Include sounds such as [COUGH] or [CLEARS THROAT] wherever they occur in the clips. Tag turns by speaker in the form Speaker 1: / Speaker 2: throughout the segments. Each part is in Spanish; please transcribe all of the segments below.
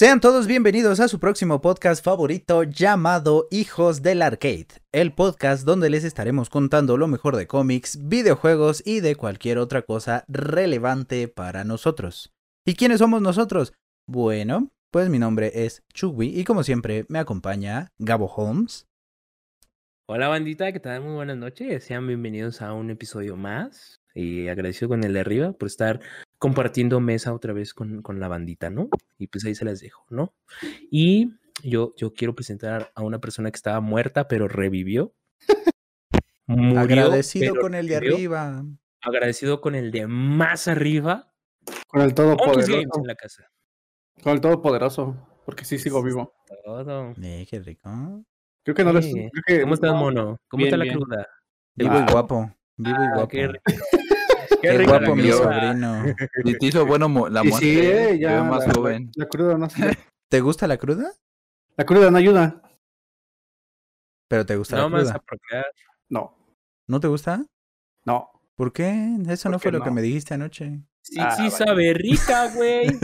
Speaker 1: Sean todos bienvenidos a su próximo podcast favorito llamado Hijos del Arcade, el podcast donde les estaremos contando lo mejor de cómics, videojuegos y de cualquier otra cosa relevante para nosotros. ¿Y quiénes somos nosotros? Bueno, pues mi nombre es Chugui y como siempre me acompaña Gabo Holmes.
Speaker 2: Hola bandita, ¿qué tal? Muy buenas noches. Sean bienvenidos a un episodio más. Y agradecido con el de arriba por estar compartiendo mesa otra vez con, con la bandita, ¿no? Y pues ahí se las dejo, ¿no? Y yo, yo quiero presentar a una persona que estaba muerta, pero revivió. [LAUGHS] Murió,
Speaker 1: Agradecido
Speaker 2: pero
Speaker 1: con el de
Speaker 2: revivió.
Speaker 1: arriba.
Speaker 2: Agradecido con el de más arriba.
Speaker 3: Con el Todopoderoso.
Speaker 2: Games en la casa.
Speaker 3: Con el Todopoderoso. Porque sí sigo vivo.
Speaker 2: Todo.
Speaker 1: Eh, qué rico.
Speaker 3: Creo que no les. Creo que-
Speaker 2: ¿Cómo estás,
Speaker 3: no,
Speaker 2: mono? ¿Cómo
Speaker 3: Bien,
Speaker 2: está la
Speaker 3: bien.
Speaker 2: cruda?
Speaker 1: Vivo
Speaker 3: Ah.
Speaker 1: y guapo. Vivo y
Speaker 2: Ah,
Speaker 1: guapo.
Speaker 2: qué rico.
Speaker 1: Qué guapo mi
Speaker 2: cruda.
Speaker 1: sobrino. [LAUGHS]
Speaker 4: Y te hizo bueno la muerte.
Speaker 3: sí,
Speaker 4: ¿eh? Te
Speaker 3: ya.
Speaker 4: más
Speaker 3: la,
Speaker 4: joven.
Speaker 3: La, la cruda no sé.
Speaker 1: ¿Te gusta la cruda?
Speaker 3: La cruda no ayuda.
Speaker 1: Pero te gusta
Speaker 2: No
Speaker 1: la cruda.
Speaker 2: a.
Speaker 3: No.
Speaker 1: ¿No te gusta?
Speaker 3: No.
Speaker 1: ¿Por qué? Eso no
Speaker 3: ¿Por
Speaker 1: fue
Speaker 3: qué
Speaker 1: lo que
Speaker 3: no?
Speaker 1: me dijiste anoche.
Speaker 2: Sí,
Speaker 3: Ah,
Speaker 2: sí
Speaker 3: vale.
Speaker 2: sabe rica, güey. [LAUGHS]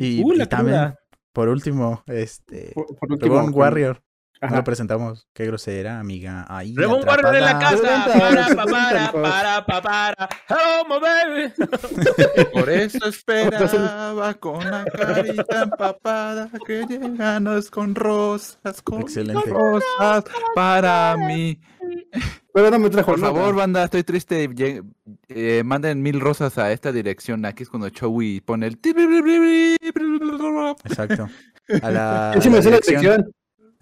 Speaker 1: Y,
Speaker 2: Uh,
Speaker 1: y
Speaker 2: la
Speaker 1: también,
Speaker 2: cruda.
Speaker 1: por último, este.
Speaker 3: Por, por último.
Speaker 1: Warrior.
Speaker 3: Ajá.
Speaker 1: lo presentamos. Qué grosera, amiga. Ahí.
Speaker 2: Reborn Warrior en la casa. Para, para, para, pa, para. Hello, my baby. [LAUGHS]
Speaker 4: Por eso esperaba con la carita empapada que lleganos con rosas, con
Speaker 1: Excelente.
Speaker 4: rosas para mí.
Speaker 3: Pero no me trajo
Speaker 4: Por
Speaker 3: nada.
Speaker 4: favor, banda, estoy triste. Eh, manden mil rosas a esta dirección. Aquí es cuando Chowi pone el.
Speaker 1: Exacto. A la, [LAUGHS]
Speaker 3: Yo sí
Speaker 1: a
Speaker 3: me
Speaker 1: la
Speaker 3: sé la
Speaker 1: dirección.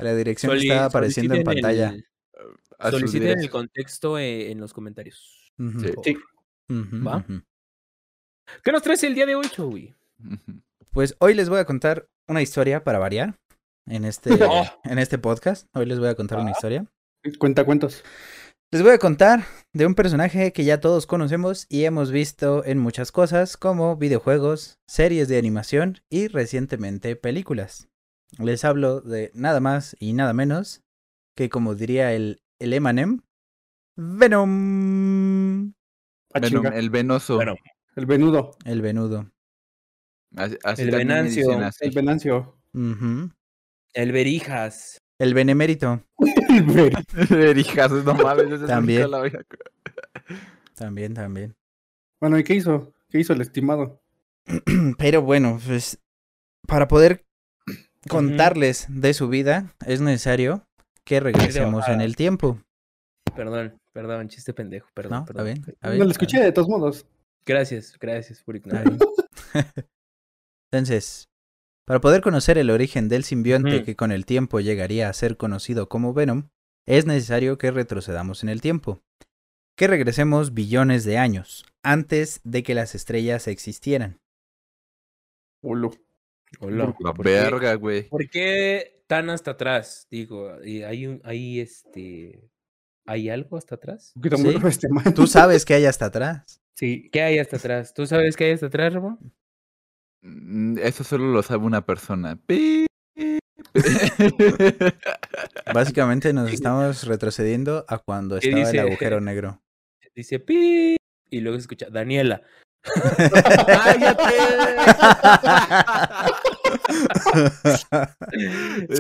Speaker 1: A la dirección
Speaker 2: Soli-
Speaker 1: que está apareciendo en pantalla.
Speaker 2: el- Soliciten el contexto eh, en los comentarios.
Speaker 4: Sí.
Speaker 2: ¿Qué nos traes el día de hoy, Chowi?
Speaker 1: Pues hoy les voy a contar una historia para variar. En este, [LAUGHS] en este podcast. Hoy les voy a contar una
Speaker 3: Ah.
Speaker 1: historia.
Speaker 3: Cuenta cuentos.
Speaker 1: Les voy a contar de un personaje que ya todos conocemos y hemos visto en muchas cosas como videojuegos, series de animación y recientemente películas. Les hablo de nada más y nada menos que como diría el, el Emanem, Venom,
Speaker 3: Ah,
Speaker 4: Venom, el venoso.
Speaker 3: El venudo.
Speaker 1: el venudo.
Speaker 4: Así, así
Speaker 2: El Venancio.
Speaker 4: así.
Speaker 3: El venancio.
Speaker 2: El Berijas.
Speaker 1: El benemérito [LAUGHS]
Speaker 3: El ver.
Speaker 4: Verijas, no mames,
Speaker 1: También.
Speaker 4: había-
Speaker 1: también, también.
Speaker 3: Bueno, ¿y qué hizo? ¿Qué hizo el estimado? [CLEARS THROAT]
Speaker 1: Pero bueno, pues para poder contarles de su vida es necesario que regresemos en el tiempo.
Speaker 2: Perdón, perdón, chiste pendejo, perdón.
Speaker 1: ¿No? ¿Está
Speaker 2: perdón.
Speaker 1: bien? ¿Está
Speaker 3: No lo escuché de todos modos.
Speaker 2: Gracias, gracias por
Speaker 1: Está
Speaker 2: ignorar.
Speaker 1: bien. [LAUGHS] Entonces, para poder conocer el origen del simbionte que con el tiempo llegaría a ser conocido como Venom, es necesario que retrocedamos en el tiempo. Que regresemos billones de años, antes de que las estrellas existieran.
Speaker 3: Olo.
Speaker 2: Hola.
Speaker 4: La
Speaker 2: ¿por qué-
Speaker 4: verga, güey.
Speaker 2: ¿Por qué tan hasta atrás? Digo, ¿y hay un, hay este, hay algo hasta atrás?
Speaker 1: Sí.
Speaker 3: este.
Speaker 1: Tú sabes que hay hasta atrás.
Speaker 3: Sí.
Speaker 2: ¿Qué hay hasta atrás? ¿Tú sabes qué hay hasta atrás, Ramón?
Speaker 4: Mm, Eso solo lo sabe una persona. Pi- [LAUGHS]
Speaker 1: Básicamente nos estamos retrocediendo a cuando
Speaker 2: ¿Qué
Speaker 1: estaba el agujero negro. [LAUGHS]
Speaker 2: Dice pi y luego se escucha Daniela.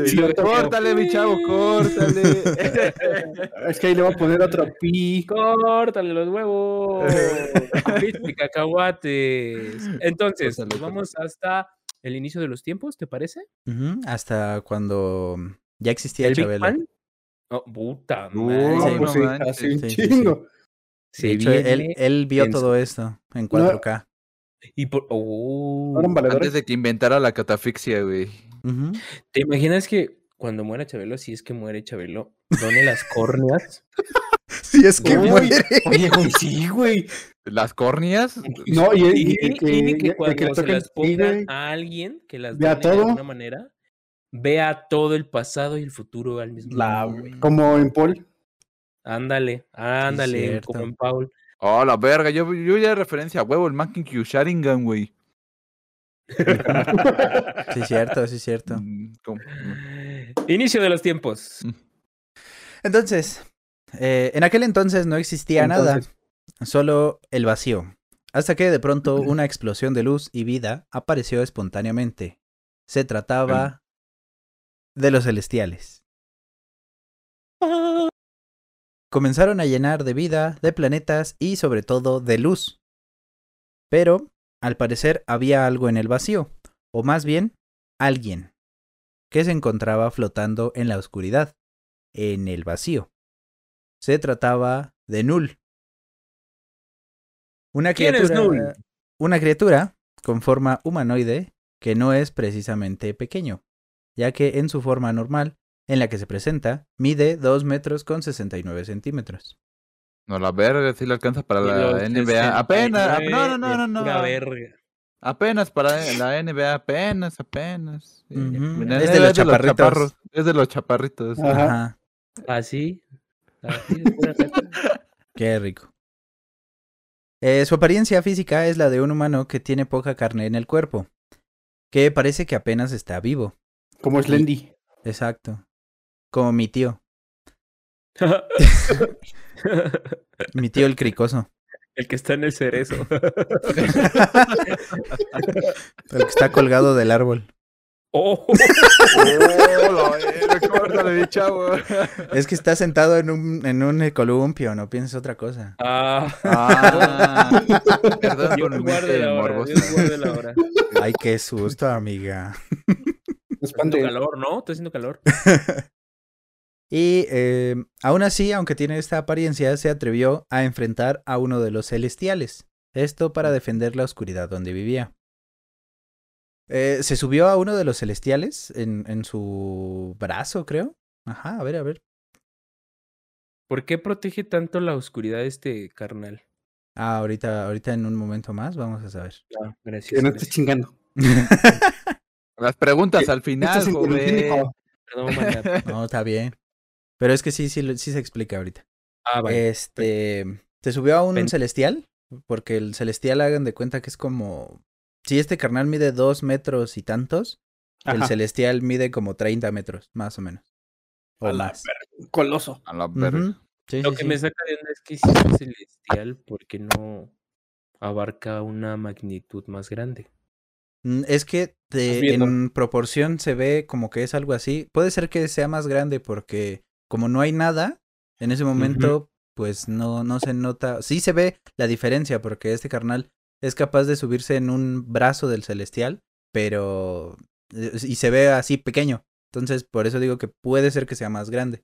Speaker 3: Sí, lo tengo.
Speaker 4: córtale, mi chavo, córtale.
Speaker 3: Es que ahí le voy a poner otro pi.
Speaker 2: Córtale los huevos. Cacahuates. Entonces,
Speaker 4: Córtale,
Speaker 2: nos vamos hasta el inicio de los tiempos, ¿te parece?
Speaker 1: Hasta cuando ya existía
Speaker 2: ¿El
Speaker 1: Chabelo.
Speaker 2: Oh, puta
Speaker 4: No,
Speaker 2: madre.
Speaker 3: No,
Speaker 1: Sí,
Speaker 3: pues
Speaker 4: no
Speaker 3: sí, un
Speaker 1: Sí, sí, sí.
Speaker 2: Se
Speaker 1: De hecho, él,
Speaker 2: viene
Speaker 1: él vio todo esto en 4K.
Speaker 2: y por oh,
Speaker 3: ¿Fueron valedores?
Speaker 4: Antes de que inventara la catafixia, güey.
Speaker 2: ¿Te imaginas que cuando muera Chabelo, si es que muere Chabelo, done las córneas? [LAUGHS]
Speaker 1: Si es que muere.
Speaker 3: Oye, güey, sí, güey.
Speaker 4: ¿Las córneas?
Speaker 3: No, y, y-
Speaker 2: Y,
Speaker 3: y que,
Speaker 2: y que
Speaker 3: ya-
Speaker 2: cuando
Speaker 3: que
Speaker 2: se
Speaker 3: toquen
Speaker 2: las pongan a alguien que las
Speaker 3: Vea
Speaker 2: done de
Speaker 3: todo.
Speaker 2: alguna manera, vea todo el pasado y el futuro al mismo tiempo.
Speaker 3: como en Paul.
Speaker 2: Ándale, ándale, como en Paul.
Speaker 4: Oh, la verga. Yo, yo ya referencia a huevo el Mankin Q Sharingan, güey. [LAUGHS]
Speaker 1: Sí, cierto, sí, cierto.
Speaker 4: Mm, ¿cómo?
Speaker 2: Inicio de los tiempos.
Speaker 1: Entonces, eh, en aquel entonces no existía nada. Solo el vacío. Hasta que de pronto una explosión de luz y vida apareció espontáneamente. Se trataba de los celestiales. Comenzaron a llenar de vida, de planetas y sobre todo de luz. Pero, al parecer, había algo en el vacío, o más bien, alguien, que se encontraba flotando en la oscuridad, en el vacío. Se trataba de Null. Una
Speaker 2: ¿Quién es
Speaker 1: criatura,
Speaker 2: Null?
Speaker 1: una criatura con forma humanoide que no es precisamente pequeño, ya que en su forma normal, en la que se presenta, mide 2 metros con 69 centímetros.
Speaker 4: No, la verga sí le alcanza para la NBA. Apenas,
Speaker 2: 69
Speaker 4: no, no, no, no, no.
Speaker 2: pura verga.
Speaker 4: Apenas para la NBA, apenas, apenas.
Speaker 1: Es de los chaparritos.
Speaker 4: Es de los chaparritos.
Speaker 3: Ajá.
Speaker 2: Así. Así, de pura verga. [LAUGHS]
Speaker 1: qué rico. Eh, su apariencia física es la de un humano que tiene poca carne en el cuerpo, que parece que apenas está vivo.
Speaker 3: Como Slendy.
Speaker 1: Exacto. Como mi tío, mi tío el cricoso,
Speaker 2: El que está en el cerezo.
Speaker 1: el que está colgado del árbol.
Speaker 2: Oh,
Speaker 4: Oh, la verga, córtale, mi chavo.
Speaker 1: Es que está sentado en un, en un columpio, no pienses otra cosa.
Speaker 2: ah.
Speaker 4: Ah, perdón
Speaker 2: Dios guarde la hora,
Speaker 4: morbosa.
Speaker 2: Dios guarde la hora.
Speaker 1: Ay, qué susto, amiga.
Speaker 2: Está haciendo calor, ¿no? Está haciendo calor. [LAUGHS]
Speaker 1: Y eh, aún así, aunque tiene esta apariencia, se atrevió a enfrentar a uno de los celestiales. Esto para defender la oscuridad donde vivía. Eh, se subió a uno de los celestiales en, en su brazo, creo. Ajá, a ver, a ver.
Speaker 2: ¿Por qué protege tanto la oscuridad este carnal?
Speaker 1: Ah, ahorita, ahorita en un momento más vamos a saber.
Speaker 2: Ah, gracias.
Speaker 3: Que no estés chingando. [LAUGHS]
Speaker 4: Las preguntas al final.
Speaker 1: No, está bien. Pero es que sí, sí, sí se explica ahorita.
Speaker 2: Ah, vale.
Speaker 1: Este, se subió a un
Speaker 2: Pen-
Speaker 1: celestial, porque el celestial hagan de cuenta que es como, si este carnal mide dos metros y tantos, el celestial mide como 30 metros, más o menos. O
Speaker 3: A la
Speaker 1: más.
Speaker 3: Coloso.
Speaker 4: A la verga.
Speaker 1: Sí,
Speaker 2: Lo
Speaker 1: sí,
Speaker 2: que
Speaker 1: sí.
Speaker 2: me saca de onda es que si es celestial, porque no abarca una magnitud más grande?
Speaker 1: Mm, Es que en proporción se ve como que es algo así. Puede ser que sea más grande porque como no hay nada, en ese momento pues no, no se nota. Sí se ve la diferencia porque este carnal es capaz de subirse en un brazo del celestial, pero... eh, Y se ve así pequeño. Entonces por eso digo que puede ser que sea más grande.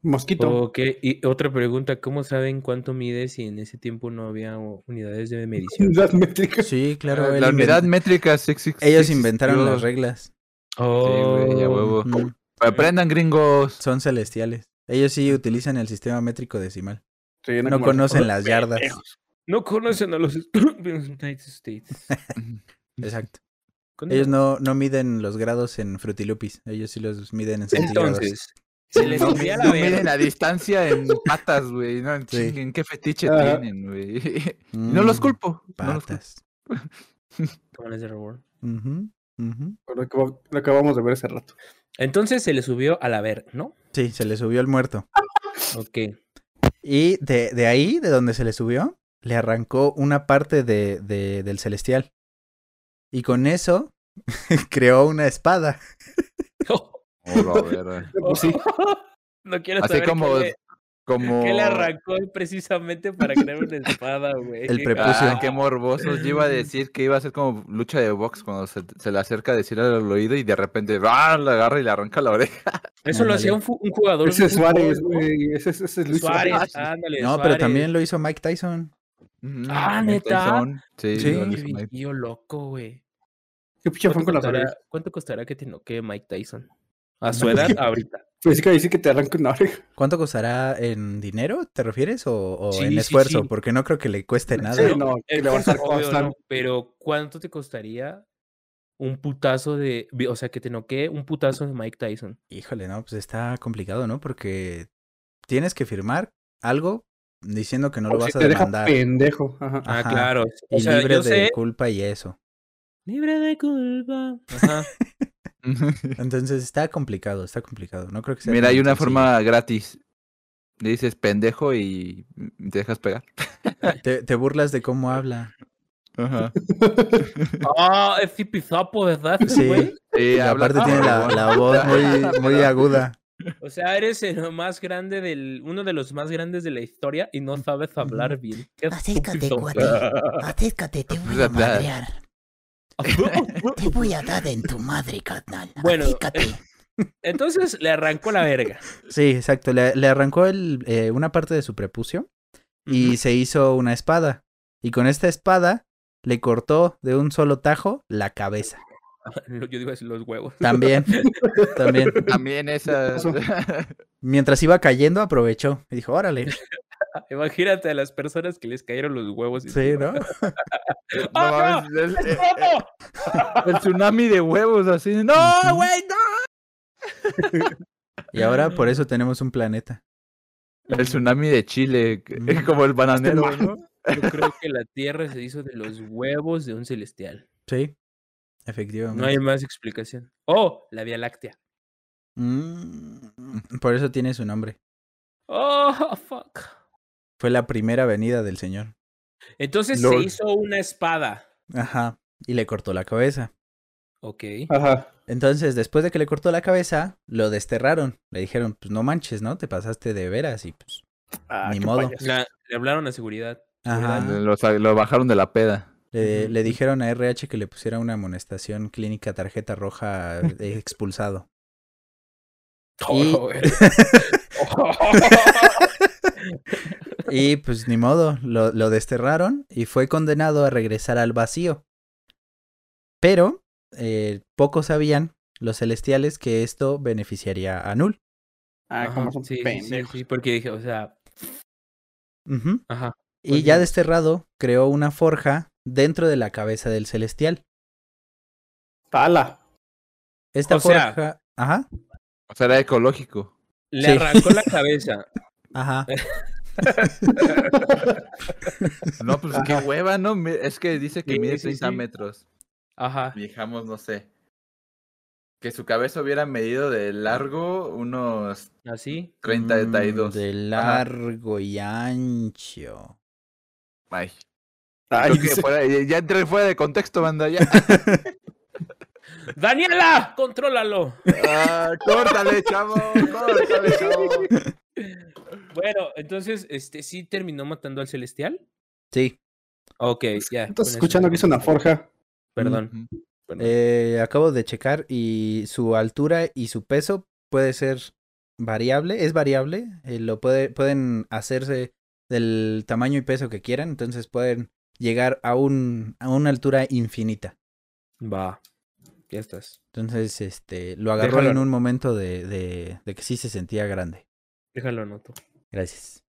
Speaker 3: Mosquito.
Speaker 2: Ok, y otra pregunta, ¿cómo saben cuánto mide si en ese tiempo no había unidades de medición? [LAUGHS]
Speaker 3: Las métricas.
Speaker 1: Sí, claro.
Speaker 4: Ah, la
Speaker 1: inven-
Speaker 4: unidad métrica sí exi-
Speaker 1: Ellos
Speaker 4: sí
Speaker 1: inventaron las reglas.
Speaker 2: Oh,
Speaker 4: güey, a huevo. Aprendan, gringos.
Speaker 1: Son celestiales. Ellos sí utilizan el sistema métrico decimal.
Speaker 3: Sí,
Speaker 1: No conocen las yardas.
Speaker 3: Pendejos.
Speaker 2: No conocen a los United States. [LAUGHS]
Speaker 1: Exacto. Ellos no, no miden los grados en frutilupis. Ellos sí los miden en centígrados.
Speaker 2: Entonces, [LAUGHS] se les
Speaker 4: No,
Speaker 2: la
Speaker 4: no
Speaker 2: verga.
Speaker 4: miden la distancia en [LAUGHS] patas, güey. No, en
Speaker 1: Sí.
Speaker 4: chingue, ¿en qué fetiche tienen, güey? No los
Speaker 1: Mm,
Speaker 4: culpo. No los culpo.
Speaker 1: Patas.
Speaker 2: Como las de Reborn.
Speaker 1: Ujú, ujú.
Speaker 3: Lo acabo- lo acabamos de ver hace rato.
Speaker 2: Entonces se le subió a la ver, ¿no?
Speaker 1: Sí, se le subió el muerto.
Speaker 2: Ok.
Speaker 1: Y de, de ahí, de donde se le subió, le arrancó una parte de, de- del celestial. Y con eso [LAUGHS] creó una espada. [LAUGHS]
Speaker 4: Oh, la verga.
Speaker 3: Pues [LAUGHS] sí.
Speaker 2: No quiero
Speaker 4: Así
Speaker 2: saber
Speaker 4: como, como...
Speaker 2: qué le arrancó precisamente para crear una [LAUGHS] espada, güey.
Speaker 1: El prepucio.
Speaker 4: Ah, qué morbosos. Yo iba a decir que iba a ser como lucha de box cuando se, se le acerca a decirle al oído y de repente ¡ah! la agarra y le arranca la oreja. [LAUGHS]
Speaker 2: Eso lo hacía un, jugador.
Speaker 3: Ese es Suárez, güey. Ese, ese- ese es Luis
Speaker 2: Suárez,
Speaker 3: Suárez.
Speaker 2: ándale.
Speaker 1: No, pero también lo hizo Mike Tyson.
Speaker 2: Ah,
Speaker 4: Mike
Speaker 2: ¿neta?
Speaker 4: Tyson. Sí,
Speaker 1: Sí.
Speaker 4: lo
Speaker 2: viejillo loco, güey.
Speaker 3: Qué pinche fan
Speaker 2: ¿Cuánto
Speaker 3: con las
Speaker 2: costará,
Speaker 3: orejas.
Speaker 2: ¿Cuánto costará que te noquee Mike Tyson? A su edad, ahorita.
Speaker 3: Pues sí que dice que te arranca una oreja.
Speaker 1: ¿Cuánto costará en dinero, te refieres? ¿O, o
Speaker 2: Sí,
Speaker 1: en
Speaker 2: sí,
Speaker 1: esfuerzo?
Speaker 2: sí.
Speaker 1: Porque no creo que le cueste nada.
Speaker 3: Sí, no, que le va a estar costando.
Speaker 2: no, pero ¿cuánto te costaría un putazo de. O sea, que te noquee un putazo de Mike Tyson?
Speaker 1: Híjole, no, pues está complicado, ¿no? Porque tienes que firmar algo diciendo que no lo vas
Speaker 3: si
Speaker 1: a
Speaker 3: te deja
Speaker 1: demandar.
Speaker 3: pendejo. Ajá.
Speaker 2: Ah,
Speaker 1: Ajá.
Speaker 2: claro. O
Speaker 1: Y
Speaker 2: sea,
Speaker 1: libre
Speaker 2: yo
Speaker 1: de
Speaker 2: sé.
Speaker 1: culpa y eso.
Speaker 2: Libre de culpa. Ajá. [LAUGHS]
Speaker 1: Entonces está complicado, está complicado. No creo que sea.
Speaker 4: Mira, hay una
Speaker 1: sencillo.
Speaker 4: forma gratis. Le dices pendejo y te dejas pegar. [LAUGHS]
Speaker 1: Te, te burlas de cómo habla.
Speaker 4: Ajá. [LAUGHS]
Speaker 2: Ah, es zipizapo, ¿verdad?
Speaker 1: Sí.
Speaker 2: güey?
Speaker 4: Sí,
Speaker 1: Y
Speaker 4: habla
Speaker 1: aparte tiene la, voz muy, muy aguda.
Speaker 2: O sea, eres el más grande del, uno de los más grandes de la historia y no sabes hablar bien.
Speaker 5: Acércate, cuate. Acércate, te voy a madrear. Te [LAUGHS] voy a dar en tu madre, carnal.
Speaker 2: Bueno. [LAUGHS] Entonces le arrancó la verga.
Speaker 1: Sí, exacto. Le, le arrancó el, eh, una parte de su prepucio y se hizo una espada. Y con esta espada le cortó de un solo tajo la cabeza. [LAUGHS]
Speaker 2: Yo digo así los huevos.
Speaker 1: También, también.
Speaker 4: También esa.
Speaker 3: Eso.
Speaker 1: Mientras iba cayendo, aprovechó y dijo, órale.
Speaker 2: Imagínate a las personas que les cayeron los huevos. y
Speaker 1: Sí, ¿no? [LAUGHS]
Speaker 4: No
Speaker 2: ¡Ah,
Speaker 4: mames, el, el-
Speaker 2: ¡Vamos!
Speaker 4: el tsunami de huevos así. ¡No, güey! ¡No!
Speaker 1: Y ahora por [LAUGHS] eso tenemos un planeta.
Speaker 4: El tsunami de Chile,
Speaker 1: Mm. [LAUGHS]
Speaker 4: como el bananero,
Speaker 3: mal.
Speaker 4: ¿no?
Speaker 2: Yo creo que la Tierra se hizo de los huevos de un celestial.
Speaker 1: Sí,
Speaker 2: No
Speaker 1: efectivamente.
Speaker 2: hay más explicación. Oh, la Vía Láctea.
Speaker 1: Mm, por eso tiene su nombre.
Speaker 2: Oh, fuck.
Speaker 1: Fue la primera venida del señor.
Speaker 2: Entonces se hizo una espada.
Speaker 1: Ajá. Y le cortó la cabeza.
Speaker 2: Ok.
Speaker 3: Ajá.
Speaker 1: Entonces, después de que le cortó la cabeza, lo desterraron. Le dijeron, pues no manches, ¿no? Te pasaste de veras y pues.
Speaker 3: Ah,
Speaker 1: Ni modo.
Speaker 2: La- le hablaron a seguridad.
Speaker 1: Ajá.
Speaker 4: Lo, bajaron de la peda.
Speaker 1: Le, dijeron a RH que le pusiera una amonestación clínica tarjeta roja eh, expulsado. [LAUGHS] Y-
Speaker 2: Oh. [LAUGHS] [LAUGHS]
Speaker 1: Y pues ni modo, lo, lo desterraron y fue condenado a regresar al vacío. Pero eh, pocos sabían los celestiales que esto beneficiaría a Null.
Speaker 3: Ah, como son
Speaker 2: sí, porque dije, o sea, ajá.
Speaker 1: Y ya
Speaker 2: Continúa.
Speaker 1: desterrado, creó una forja dentro de la cabeza del celestial.
Speaker 3: Tala.
Speaker 1: Esta
Speaker 2: O sea-
Speaker 1: forja. Ajá.
Speaker 4: O sea, era ecológico.
Speaker 2: Le
Speaker 1: Sí.
Speaker 2: arrancó la cabeza. [LAUGHS]
Speaker 1: Ajá. [LAUGHS]
Speaker 4: No, pues qué hueva, ¿no? Es que dice que
Speaker 2: Sí,
Speaker 4: mide
Speaker 2: sí,
Speaker 4: 30
Speaker 2: sí.
Speaker 4: metros.
Speaker 2: Ajá.
Speaker 4: Fijamos, no sé. Que su cabeza hubiera medido de largo unos
Speaker 2: Así.
Speaker 4: 32.
Speaker 1: Mm, De largo y ancho.
Speaker 4: Ay.
Speaker 3: Ay,
Speaker 4: que
Speaker 3: dice-
Speaker 4: fuera- ya entré fuera de contexto, banda. Ya. [LAUGHS]
Speaker 2: ¡Daniela! ¡Contrólalo!
Speaker 4: Ah, córtale, chavo. Córtale, chavo.
Speaker 2: Bueno, entonces, este sí terminó matando al celestial.
Speaker 1: Sí.
Speaker 2: Ok, ya.
Speaker 3: Estás escuchando que hizo una forja.
Speaker 2: Perdón. perdón.
Speaker 1: Eh, acabo de checar y su altura y su peso puede ser variable, es variable, eh, lo puede, pueden hacerse del tamaño y peso que quieran, entonces pueden llegar a un a una altura infinita.
Speaker 2: Va. Ya estás.
Speaker 1: Entonces, este, lo agarró
Speaker 2: Déjalo.
Speaker 1: en un momento de, de, de que sí se sentía grande.
Speaker 2: Déjalo anoto.
Speaker 1: Gracias.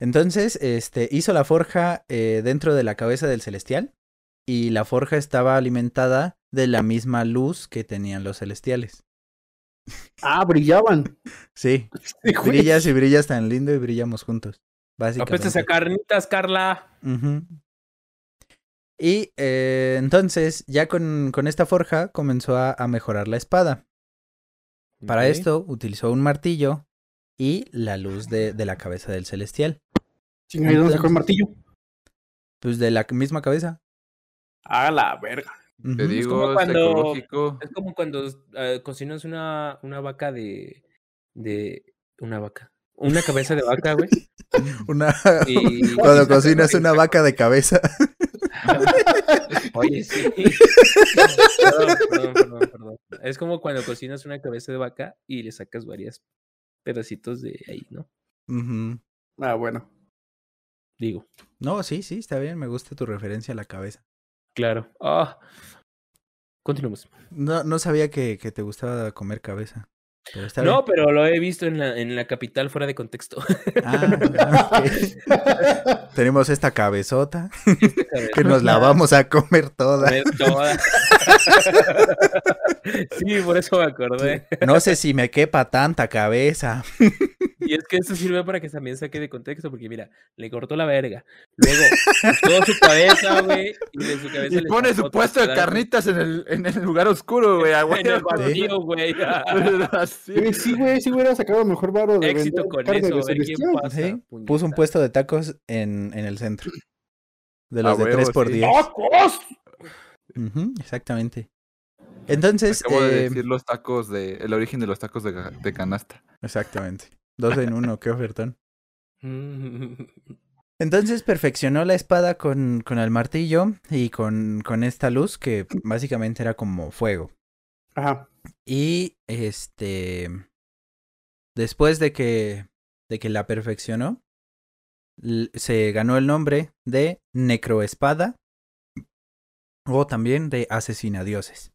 Speaker 1: Entonces, este, hizo la forja eh, dentro de la cabeza del celestial y la forja estaba alimentada de la misma luz que tenían los celestiales.
Speaker 3: Ah, brillaban. [LAUGHS]
Speaker 1: Sí, brillas y brillas tan lindo y brillamos juntos.
Speaker 2: Apestas
Speaker 1: Básicamente.
Speaker 2: a carnitas, Carla.
Speaker 1: Ujú. Y eh, entonces, ya con, con esta forja comenzó a, a mejorar la espada. Para esto utilizó un martillo y la luz de, de la cabeza del celestial.
Speaker 3: ¿y dónde sacó el martillo?
Speaker 1: Pues de la misma cabeza.
Speaker 3: Ah, la verga.
Speaker 4: Te digo,
Speaker 2: como
Speaker 4: es
Speaker 2: cuando-
Speaker 4: ecológico.
Speaker 2: Es como cuando eh, cocinas una, una vaca de. de. una vaca. Una cabeza de vaca, güey. [LAUGHS]
Speaker 1: Una...
Speaker 2: Y- [LAUGHS]
Speaker 1: Cuando cocinas una vaca de cabeza. [LAUGHS] [LAUGHS]
Speaker 2: Oye, sí. [LAUGHS] Perdón, perdón, perdón, perdón. Es como cuando cocinas una cabeza de vaca y le sacas varios pedacitos de ahí, ¿no?
Speaker 3: Ah, bueno.
Speaker 2: Digo,
Speaker 1: No, sí, sí, está bien. Me gusta tu referencia a la cabeza.
Speaker 2: claro. Ah. Continuemos.
Speaker 1: No, no sabía que, que te gustaba comer cabeza. Pero está bien.
Speaker 2: No, pero lo he visto en la, en la capital fuera de contexto.
Speaker 1: Ah. [LAUGHS] Tenemos esta cabezota que nos la vamos a comer toda.
Speaker 2: Comer toda. [LAUGHS] sí, por eso me acordé.
Speaker 1: No sé si me quepa tanta cabeza.
Speaker 2: Y es que eso sirve para que también saque de contexto, porque mira, le cortó la verga. Luego, toda su cabeza, güey, y de su cabeza
Speaker 4: Y
Speaker 2: le
Speaker 4: pone su puesto de carnitas en el, en el lugar oscuro, güey.
Speaker 2: En el vacío, [LAUGHS] güey.
Speaker 3: Sí, güey, sí hubiera sacado mejor varo de
Speaker 2: Éxito con eso, ver quién pasa.
Speaker 1: Puso un puesto de tacos en, en el centro. De los de
Speaker 4: huevo,
Speaker 1: 3 por
Speaker 4: sí.
Speaker 1: 10
Speaker 3: ¡Tacos!
Speaker 1: Exactamente. Entonces,
Speaker 4: Acabo de
Speaker 1: eh,
Speaker 4: decir los tacos de. El origen de los tacos de, de canasta.
Speaker 1: exactamente. Dos en uno, qué ofertón. [LAUGHS] Entonces perfeccionó la espada con, con el martillo y con, con esta luz que básicamente era como fuego.
Speaker 3: Ajá.
Speaker 1: Y este. Después de que. de que la perfeccionó. Se ganó el nombre de Necroespada. O también de Asesinadioses.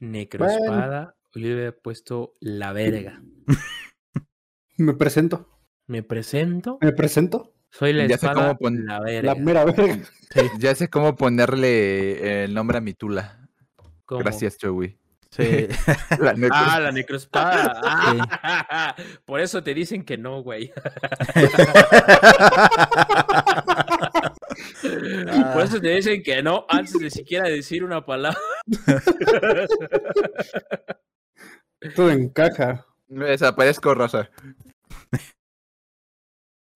Speaker 2: Necroespada. Yo le había puesto la verga.
Speaker 3: Me presento.
Speaker 2: Me presento.
Speaker 3: Me presento.
Speaker 2: Soy la
Speaker 4: Ya sé cómo pon-
Speaker 2: la verga.
Speaker 3: La mera verga. [LAUGHS]
Speaker 4: Ya sé cómo ponerle el nombre a mi tula.
Speaker 2: ¿Cómo?
Speaker 4: Gracias, Joey.
Speaker 1: Sí. [LAUGHS]
Speaker 4: La.
Speaker 2: Ah, la necroespada. [LAUGHS] Ah, Por eso te dicen que no, güey. Por eso te dicen que no antes de siquiera decir una palabra. [LAUGHS]
Speaker 3: Todo encaja.
Speaker 4: Me desaparezco, raza.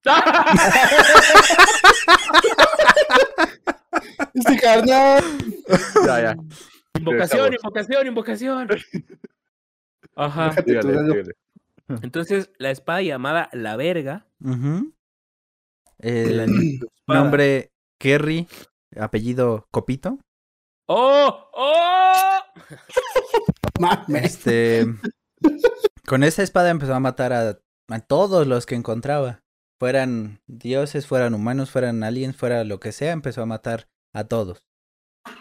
Speaker 4: [LAUGHS]
Speaker 3: Este carnal.
Speaker 4: Ya, ya.
Speaker 2: Invocación, invocación, invocación. Ajá.
Speaker 4: Dígale.
Speaker 2: Entonces, la espada llamada la verga.
Speaker 1: Ujú.
Speaker 2: la
Speaker 1: El nombre Kerry, apellido Copito.
Speaker 2: ¡Oh! ¡Oh! [LAUGHS]
Speaker 1: Este. con esa espada empezó a matar a, a todos los que encontraba. Fueran dioses, fueran humanos, fueran aliens, fuera lo que sea, empezó a matar a todos.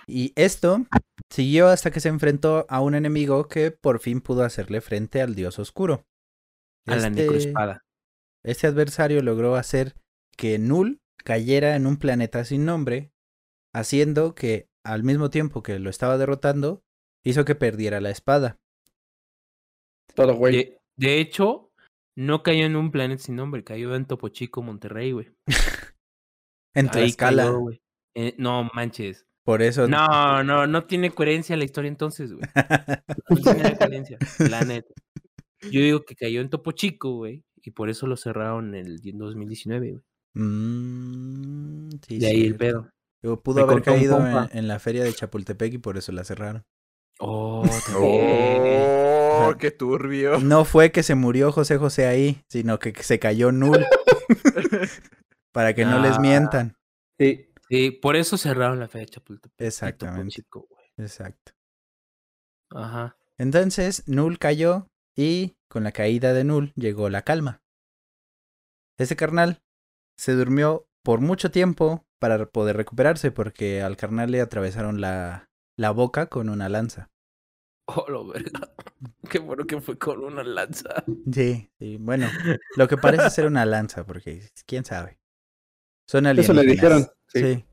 Speaker 1: Y esto siguió hasta que se enfrentó a un enemigo que por fin pudo hacerle frente al dios oscuro.
Speaker 2: A la
Speaker 1: Este-
Speaker 2: necroespada.
Speaker 1: Este adversario logró hacer que Null cayera en un planeta sin nombre, haciendo que, al mismo tiempo que lo estaba derrotando, hizo que perdiera la espada.
Speaker 3: Todo, güey.
Speaker 2: De, de hecho, no cayó en un planeta sin nombre, cayó en Topo Chico, Monterrey, güey. [LAUGHS]
Speaker 1: En Tlaxcala.
Speaker 2: cayó, güey. Eh, no manches.
Speaker 1: por eso.
Speaker 2: No, no, no tiene coherencia la historia entonces, güey. [LAUGHS] No tiene coherencia, la neta. Yo digo que cayó en Topo Chico, güey, y por eso lo cerraron en el 2019, güey.
Speaker 1: Mm, sí,
Speaker 2: De ahí el pedo.
Speaker 1: Pudo
Speaker 2: Me
Speaker 1: haber caído en, la feria de Chapultepec y por eso la cerraron.
Speaker 2: Oh. [LAUGHS]
Speaker 4: Oh, qué turbio.
Speaker 1: No fue que se murió José José ahí, sino que se cayó Null. [LAUGHS] Para que no les
Speaker 2: Ah.
Speaker 1: mientan.
Speaker 3: Sí.
Speaker 2: Sí, por eso cerraron la fecha de Chapultepec.
Speaker 1: Exactamente.
Speaker 2: Chico.
Speaker 1: Exacto.
Speaker 2: Ajá.
Speaker 1: Entonces, Null cayó y con la caída de Null llegó la calma. Ese carnal se durmió por mucho tiempo para poder recuperarse porque al carnal le atravesaron la, la boca con una lanza.
Speaker 2: Oh, lo verga. [LAUGHS] Qué bueno que fue con una lanza.
Speaker 1: Sí, sí, bueno, lo que parece ser una lanza porque quién sabe. Son
Speaker 3: Eso le
Speaker 1: alienígenas.
Speaker 3: dijeron. Sí.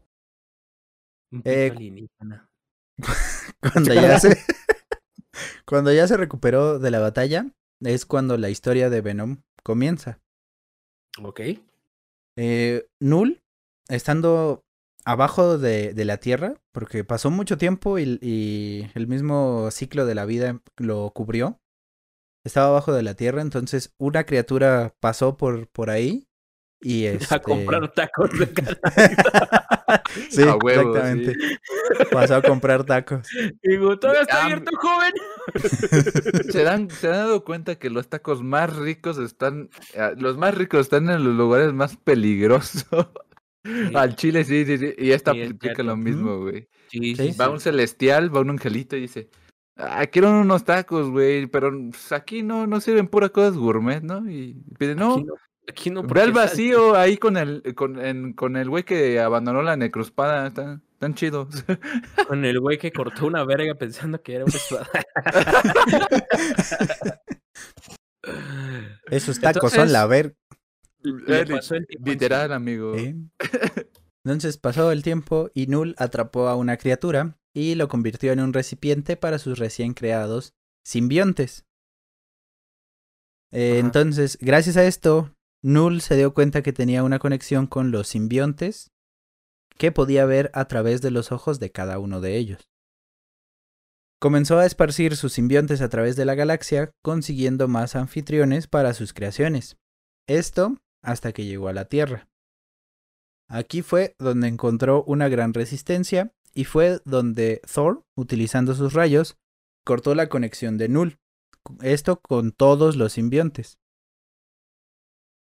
Speaker 1: Sí. Eh,
Speaker 2: alienígena. [LAUGHS] [LAUGHS]
Speaker 1: Cuando ya se cuando ya se recuperó de la batalla es cuando la historia de Venom comienza.
Speaker 2: Ok.
Speaker 1: Eh, Null, estando abajo de, de la Tierra, porque pasó mucho tiempo y, y el mismo ciclo de la vida lo cubrió, estaba abajo de la Tierra, entonces una criatura pasó por, por ahí y [LAUGHS] este... [LAUGHS]
Speaker 2: A comprar tacos de
Speaker 1: sí,
Speaker 4: A huevo,
Speaker 1: exactamente. Pasó a comprar tacos.
Speaker 2: Digo, ¿todavía está
Speaker 4: Ah,
Speaker 2: abierto, joven? [LAUGHS]
Speaker 4: ¿Se, dan, ¿Se han dado cuenta que los tacos más ricos están. eh, Los más ricos están en los lugares más peligrosos? Al chile, sí, sí, sí. Y esta
Speaker 2: Sí, es
Speaker 4: aplica lo mismo, güey.
Speaker 2: Sí,
Speaker 1: Sí.
Speaker 2: sí,
Speaker 4: Va
Speaker 2: sí.
Speaker 4: un celestial, va un angelito y dice. Ah, quiero unos tacos, güey, pero pues, aquí no, no sirven pura cosas gourmet, ¿no? Y pide, no,
Speaker 2: no, aquí no
Speaker 4: ve al
Speaker 2: está-
Speaker 4: vacío ahí con el, con, en- con el güey que abandonó la necrospada, están, están chidos. [LAUGHS]
Speaker 2: Con el güey que cortó una verga pensando que era una espada. [LAUGHS]
Speaker 1: Esos tacos son
Speaker 2: Entonces,
Speaker 1: la ver...
Speaker 2: le
Speaker 4: Eh,
Speaker 2: pasó el tiempo
Speaker 4: Literal, amigo.
Speaker 1: ¿eh? [LAUGHS] Entonces pasó el tiempo y Null atrapó a una criatura y lo convirtió en un recipiente para sus recién creados simbiontes. Eh, entonces, gracias a esto, Null se dio cuenta que tenía una conexión con los simbiontes que podía ver a través de los ojos de cada uno de ellos. Comenzó a esparcir sus simbiontes a través de la galaxia, consiguiendo más anfitriones para sus creaciones. Esto hasta que llegó a la Tierra. Aquí fue donde encontró una gran resistencia y fue donde Thor, utilizando sus rayos, cortó la conexión de Null. Esto con todos los simbiontes.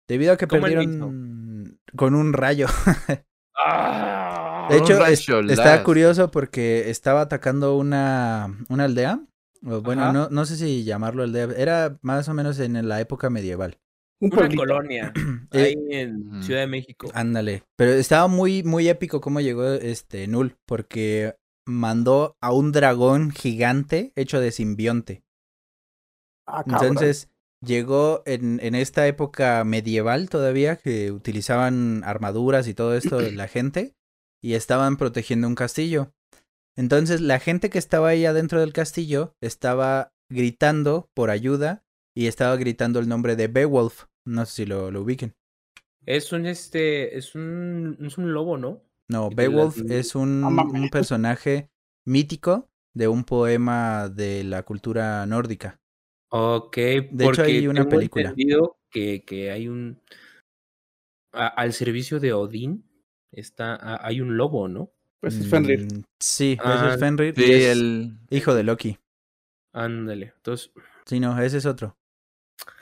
Speaker 1: Debido a que
Speaker 2: ¿Cómo él
Speaker 1: perdieron con un rayo. [LAUGHS]
Speaker 2: ¡Ah!
Speaker 1: De hecho, es-
Speaker 4: rayo
Speaker 1: está
Speaker 4: láser.
Speaker 1: curioso porque estaba atacando una, una aldea. o Bueno, no, no sé si llamarlo aldea. Era más o menos en la época medieval.
Speaker 3: Un
Speaker 2: Una
Speaker 3: pueblito.
Speaker 2: colonia. [CLEARS THROAT]
Speaker 1: Eh,
Speaker 2: ahí en
Speaker 4: Ujú.
Speaker 2: Ciudad de México.
Speaker 1: Ándale. Pero estaba muy, muy épico cómo llegó este Null. Porque mandó a un dragón gigante hecho de simbionte.
Speaker 3: Ah, cabrón.
Speaker 1: Entonces llegó en, en esta época medieval todavía que utilizaban armaduras y todo esto de la gente y estaban protegiendo un castillo. Entonces la gente que estaba ahí adentro del castillo estaba gritando por ayuda y estaba gritando el nombre de Beowulf. No sé si lo, lo ubiquen.
Speaker 2: Es un este. Es un. Es un lobo, ¿no?
Speaker 1: No, Beowulf es un, un personaje mítico de un poema de la cultura nórdica.
Speaker 2: Ok.
Speaker 1: De hecho, hay una
Speaker 2: tengo
Speaker 1: película.
Speaker 2: entendido que, que hay un. a- al servicio de Odín está. a- hay un lobo, ¿no?
Speaker 3: Pues es Fenrir.
Speaker 1: Mm, Sí, ese
Speaker 2: Ah,
Speaker 1: es Fenrir. y
Speaker 4: Sí,
Speaker 1: es
Speaker 4: el.
Speaker 1: hijo de Loki.
Speaker 2: Ándale. Entonces,
Speaker 1: Sí, no, ese es otro.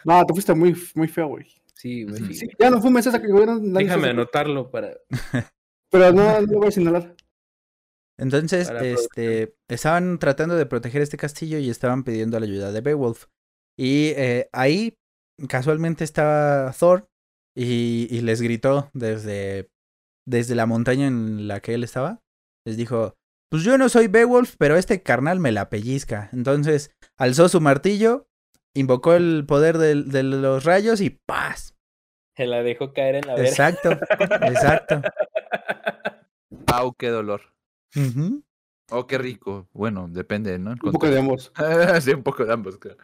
Speaker 3: No, te fuiste muy, muy feo, güey.
Speaker 2: sí, me
Speaker 4: Sí,
Speaker 3: ya no fumes esa que güey, no- nadie
Speaker 2: Déjame anotarlo para. [LAUGHS]
Speaker 3: Pero no, no lo voy a señalar.
Speaker 1: Entonces,
Speaker 2: Para
Speaker 1: este, estaban tratando de proteger este castillo y estaban pidiendo la ayuda de Beowulf. Y eh, ahí, casualmente estaba Thor y, y les gritó desde, desde la montaña en la que él estaba. Les dijo, pues yo no soy Beowulf, pero este carnal me la pellizca. Entonces, alzó su martillo, invocó el poder de, los rayos y ¡paz!
Speaker 2: Se la dejó caer en la verga.
Speaker 1: Exacto, exacto. [LAUGHS]
Speaker 4: Au, qué dolor.
Speaker 1: Ujú.
Speaker 4: Oh, qué rico. Bueno, depende, ¿no? El
Speaker 3: Un poco de ambos. [LAUGHS]
Speaker 4: sí, un poco de ambos, claro.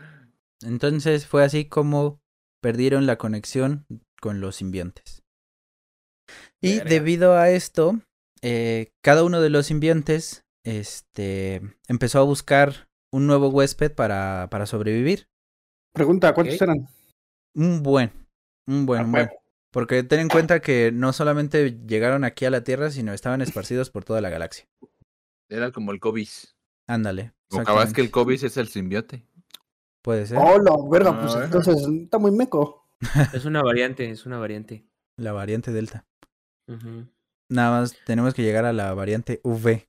Speaker 1: Entonces fue así como perdieron la conexión con los simbiontes. Y
Speaker 2: Verga.
Speaker 1: debido a esto, eh, cada uno de los simbiontes este, empezó a buscar un nuevo huésped para, para sobrevivir.
Speaker 3: Pregunta, ¿cuántos eran?
Speaker 1: Un buen, un buen, un buen. Porque ten en cuenta que no solamente llegaron aquí a la Tierra, sino estaban esparcidos por toda la galaxia.
Speaker 4: Era como el COVID.
Speaker 1: Ándale.
Speaker 4: O capaz que el. COVID es el simbiote.
Speaker 1: Puede ser.
Speaker 3: Oh, la verga, pues entonces está muy meco.
Speaker 2: Es una variante, es una variante.
Speaker 1: La variante Delta. Nada más tenemos que llegar a la variante V.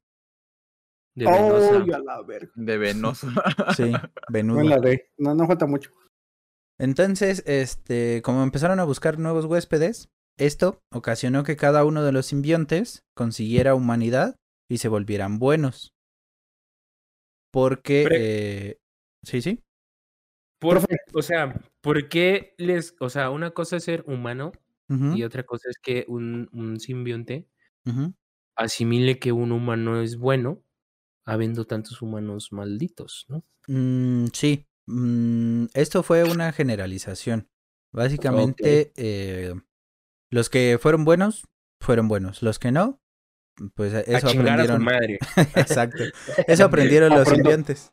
Speaker 2: De
Speaker 3: Oh,
Speaker 2: venosa.
Speaker 3: ya la verga.
Speaker 4: De venoso.
Speaker 1: Sí, [LAUGHS] venudo.
Speaker 3: Buena de. No, no falta mucho.
Speaker 1: Entonces, este, como empezaron a buscar nuevos huéspedes, esto ocasionó que cada uno de los simbiontes consiguiera humanidad y se volvieran buenos. Porque,
Speaker 2: Pre-
Speaker 1: eh, sí, sí,
Speaker 2: Por- o sea, ¿por qué les, o sea, una cosa es ser humano y otra cosa es que un, un simbionte asimile que un humano es bueno, habiendo tantos humanos malditos, ¿no?
Speaker 1: Mm, sí, mm, esto fue una generalización. Básicamente, eh, los que fueron buenos, fueron buenos. Los que no, pues eso
Speaker 2: a chingar a
Speaker 1: aprendieron.
Speaker 2: madre. [LAUGHS]
Speaker 1: Exacto. [LAUGHS] Eso aprendieron los simbiontes.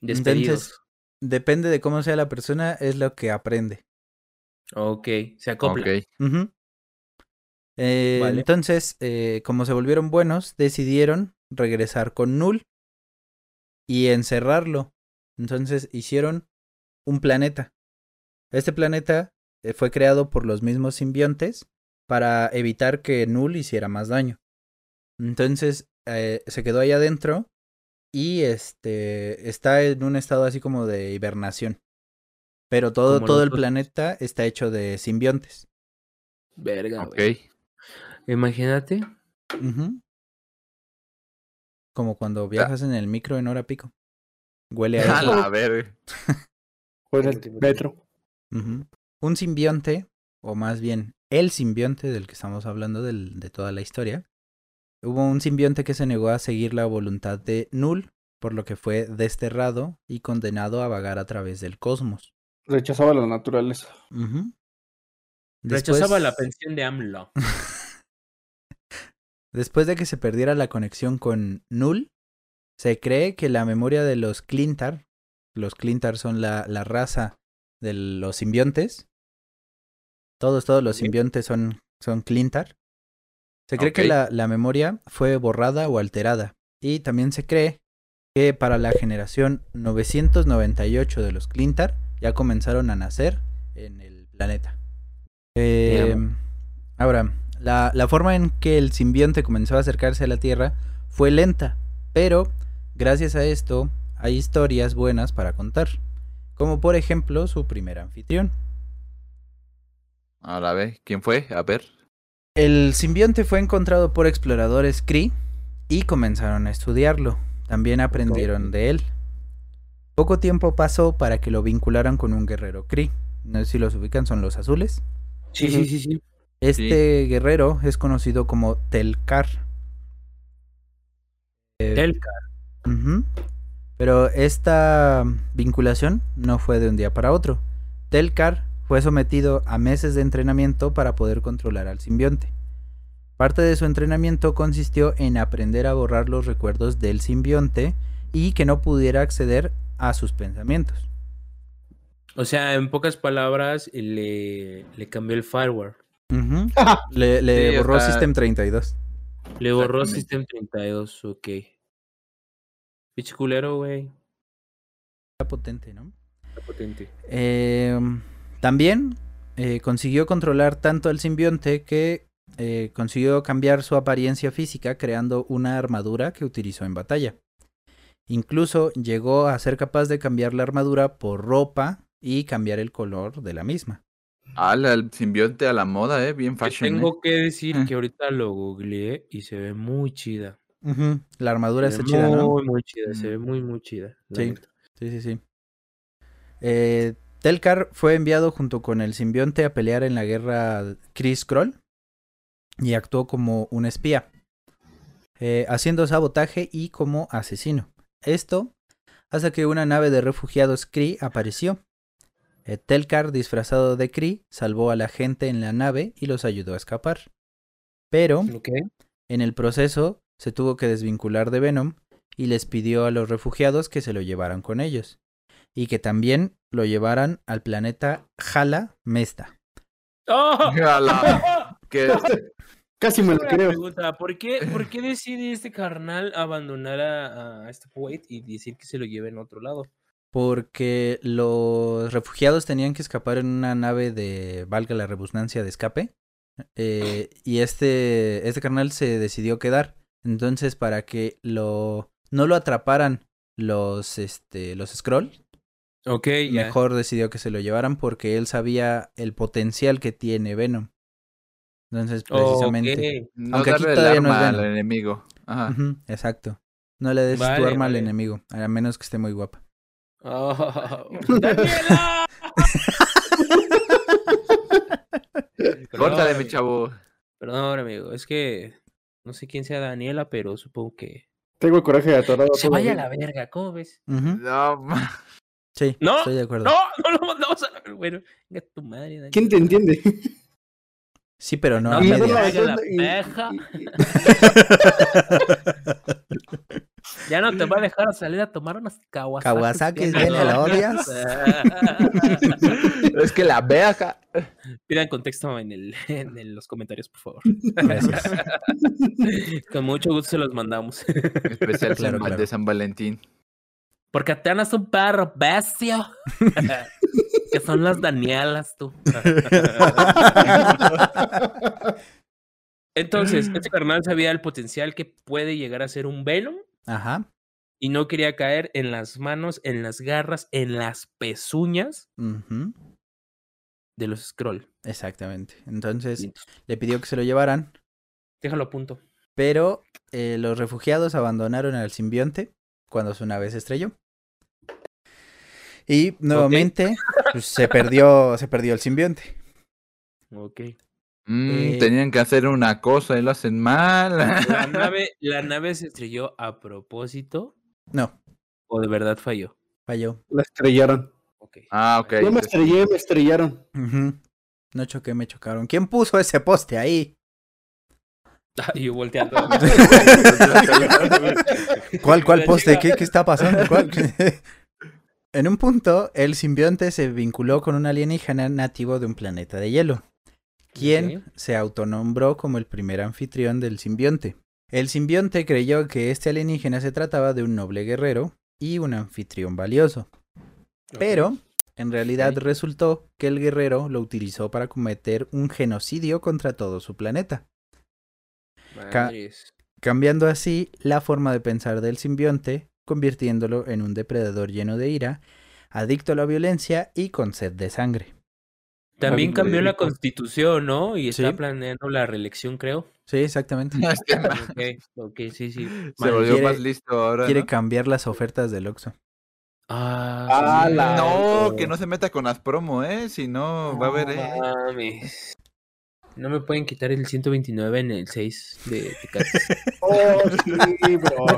Speaker 2: Despedidos.
Speaker 1: Depende de cómo sea la persona, es lo que aprende.
Speaker 2: ok, se acopla.
Speaker 4: ok.
Speaker 1: Ujú. Eh,
Speaker 2: Vale.
Speaker 1: Entonces, eh, como se volvieron buenos, decidieron regresar con Null y encerrarlo. Entonces hicieron un planeta. Este planeta eh, fue creado por los mismos simbiontes para evitar que Null hiciera más daño. Entonces eh, se quedó ahí adentro y este está en un estado así como de hibernación. Pero todo,
Speaker 2: Como
Speaker 1: todo el planeta está hecho de simbiontes.
Speaker 2: Verga,
Speaker 4: Ok.
Speaker 2: Imagínate.
Speaker 1: Como cuando viajas en el micro en hora pico. Huele a [LAUGHS]
Speaker 4: A
Speaker 1: eso.
Speaker 4: la verga.
Speaker 3: Fue en el metro.
Speaker 1: Un simbionte, o más bien el simbionte del que estamos hablando del- de toda la historia. Hubo un simbionte que se negó a seguir la voluntad de Null, por lo que fue desterrado y condenado a vagar a través del cosmos.
Speaker 3: Rechazaba la naturaleza.
Speaker 2: Rechazaba
Speaker 1: Después-
Speaker 2: la pensión de AMLO. [LAUGHS]
Speaker 1: Después de que se perdiera la conexión con Null, se cree que la memoria de los Clintar, los Clintar son la, la raza de los simbiontes, todos, todos los simbiontes son, son Clintar, se cree que la, la memoria fue borrada o alterada, y también se cree que para la generación 998 de los Clintar ya comenzaron a nacer en el planeta. Eh, ahora, la, la forma en que el simbionte comenzó a acercarse a la Tierra fue lenta, pero gracias a esto hay historias buenas para contar, como por ejemplo su primer anfitrión.
Speaker 4: Ahora ve, ¿quién fue? A ver.
Speaker 1: El simbionte fue encontrado por exploradores Kree y comenzaron a estudiarlo. También aprendieron de él. Poco tiempo pasó para que lo vincularan con un guerrero Kree. No sé si los ubican, son los azules.
Speaker 2: Sí, sí, sí, sí.
Speaker 1: Este guerrero es conocido como Telkar. Eh. Pero esta vinculación no fue de un día para otro. Telkar fue sometido a meses de entrenamiento para poder controlar al simbionte. Parte de su entrenamiento consistió en aprender a borrar los recuerdos del simbionte y que no pudiera acceder a sus pensamientos.
Speaker 2: O sea, en pocas palabras, le, le cambió el firewall. [LAUGHS]
Speaker 1: Le, le
Speaker 4: Sí,
Speaker 1: borró System 32.
Speaker 2: Le borró. System 32, ok. Pinche culero, güey.
Speaker 1: Está potente, ¿no?
Speaker 2: Está potente.
Speaker 1: Eh, también eh, consiguió controlar tanto al simbionte que eh, consiguió cambiar su apariencia física creando una armadura que utilizó en batalla. Incluso llegó a ser capaz de cambiar la armadura por ropa y cambiar el color de la misma.
Speaker 4: Ala, el simbionte a la moda, eh. Bien fashion. eh.
Speaker 2: tengo que decir
Speaker 1: Ah.
Speaker 2: que ahorita lo googleé y se ve muy chida.
Speaker 1: La armadura
Speaker 2: Se
Speaker 1: está
Speaker 2: ve
Speaker 1: chida, ¿no?
Speaker 2: Muy, muy chida. Se
Speaker 4: Mm.
Speaker 2: ve muy, muy chida.
Speaker 1: Sí. Sí, sí, sí. Eh, Telkar fue enviado junto con el simbionte a pelear en la guerra Chris Kroll y actuó como un espía, eh, haciendo sabotaje y como asesino. Esto hasta que una nave de refugiados Kree apareció. Eh, Telkar, disfrazado de Kree, salvó a la gente en la nave y los ayudó a escapar. Pero en el proceso se tuvo que desvincular de Venom y les pidió a los refugiados que se lo llevaran con ellos y que también lo llevaran al planeta Jala Mesta.
Speaker 2: ¡Oh!
Speaker 4: Ala, [LAUGHS] que-
Speaker 3: Casi me lo creo.
Speaker 2: pregunta, ¿por qué, ¿por qué decide este carnal abandonar a, a este Wade y decir que se lo lleve en otro lado?
Speaker 1: Porque los refugiados tenían que escapar en una nave de, valga la redundancia, de escape. eh, y este, este carnal se decidió quedar. Entonces, para que lo no lo atraparan los, este, los Skrull,
Speaker 2: Ok, ya.
Speaker 1: mejor decidió que se lo llevaran porque él sabía el potencial que tiene Venom. Entonces, precisamente.
Speaker 4: No
Speaker 1: Aunque aquí
Speaker 4: el
Speaker 1: todavía no es
Speaker 4: arma al
Speaker 1: Venom.
Speaker 4: enemigo. Ajá.
Speaker 1: Exacto. No le des tu arma
Speaker 2: vale.
Speaker 1: al enemigo, a menos que esté muy guapa.
Speaker 2: Oh, [LAUGHS] ¡Daniela!
Speaker 4: Córtale, mi chavo.
Speaker 2: Perdón, amigo. Es que no sé quién sea Daniela, pero supongo que.
Speaker 3: Tengo el coraje atorado.
Speaker 2: Se vaya a la verga, ¿cómo ves?
Speaker 4: No, ma-
Speaker 1: Sí,
Speaker 2: No,
Speaker 1: estoy de acuerdo.
Speaker 2: No, [LAUGHS] no lo mandamos a la. Bueno, venga tu madre.
Speaker 3: ¿Quién te entiende?
Speaker 1: Sí, pero no,
Speaker 2: No
Speaker 1: a medias.
Speaker 2: la peja. [LAUGHS] Ya no te va a dejar salir a tomar unas Kawasaki.
Speaker 1: Kawasaki's bien la odias. [LAUGHS]
Speaker 4: es que la acá.
Speaker 2: Pidan contexto en, el, en el- los comentarios, por favor.
Speaker 1: Gracias.
Speaker 2: Con mucho gusto se los mandamos.
Speaker 4: Especial
Speaker 1: Claro,
Speaker 4: San-
Speaker 1: claro.
Speaker 4: de San Valentín.
Speaker 2: Porque Tana es un perro bestia. [LAUGHS] que son las Danielas, tú. [LAUGHS] Entonces, este carnal sabía el potencial que puede llegar a ser un Venom
Speaker 1: Ajá.
Speaker 2: y no quería caer en las manos, en las garras, en las pezuñas
Speaker 1: ujú,
Speaker 2: de los Scroll.
Speaker 1: Exactamente. Entonces
Speaker 2: Listo.
Speaker 1: le pidió que se lo llevaran,
Speaker 2: Déjalo a punto.
Speaker 1: pero eh, los refugiados abandonaron al simbionte cuando su nave se estrelló. Y nuevamente pues, se perdió, se perdió el simbionte.
Speaker 2: Ok.
Speaker 4: Mm,
Speaker 1: Eh,
Speaker 4: Tenían que hacer una cosa y lo hacen mal.
Speaker 2: La [LAUGHS] nave, la nave se estrelló a propósito
Speaker 1: No,
Speaker 2: o de verdad falló.
Speaker 1: falló.
Speaker 3: La estrellaron.
Speaker 4: Ah, ok.
Speaker 3: Yo me estrellé, me estrellaron.
Speaker 1: No choqué, me chocaron. ¿Quién puso ese poste ahí?
Speaker 2: Y [LAUGHS] yo volteando. [LAUGHS]
Speaker 1: ¿Cuál, cuál poste? ¿Qué, qué está pasando? ¿Cuál? En un punto, el simbionte se vinculó con un alienígena nativo de un planeta de hielo, quien se autonombró como el primer anfitrión del simbionte. El simbionte creyó que este alienígena se trataba de un noble guerrero y un anfitrión valioso, pero en realidad resultó que el guerrero lo utilizó para cometer un genocidio contra todo su planeta. ca- cambiando así la forma de pensar del simbionte, convirtiéndolo en un depredador lleno de ira, adicto a la violencia y con sed de sangre.
Speaker 2: También cambió la constitución, ¿no? Y está
Speaker 1: Sí.
Speaker 2: planeando la reelección, creo.
Speaker 1: Sí, exactamente. [LAUGHS]
Speaker 4: Ma-
Speaker 2: Ok, ok, sí, sí.
Speaker 4: Se volvió
Speaker 1: quiere-
Speaker 4: más listo ahora.
Speaker 1: Quiere
Speaker 4: ¿no?
Speaker 1: cambiar las ofertas del Oxxo.
Speaker 2: Ah,
Speaker 3: Ah, la-
Speaker 4: No, que no se meta con las promo, ¿eh? Si no, va a haber, ¿eh?
Speaker 2: Mames. No me pueden quitar el 129 en el 6 de Tecate. [LAUGHS]
Speaker 3: Oh, sí, bro. [LAUGHS]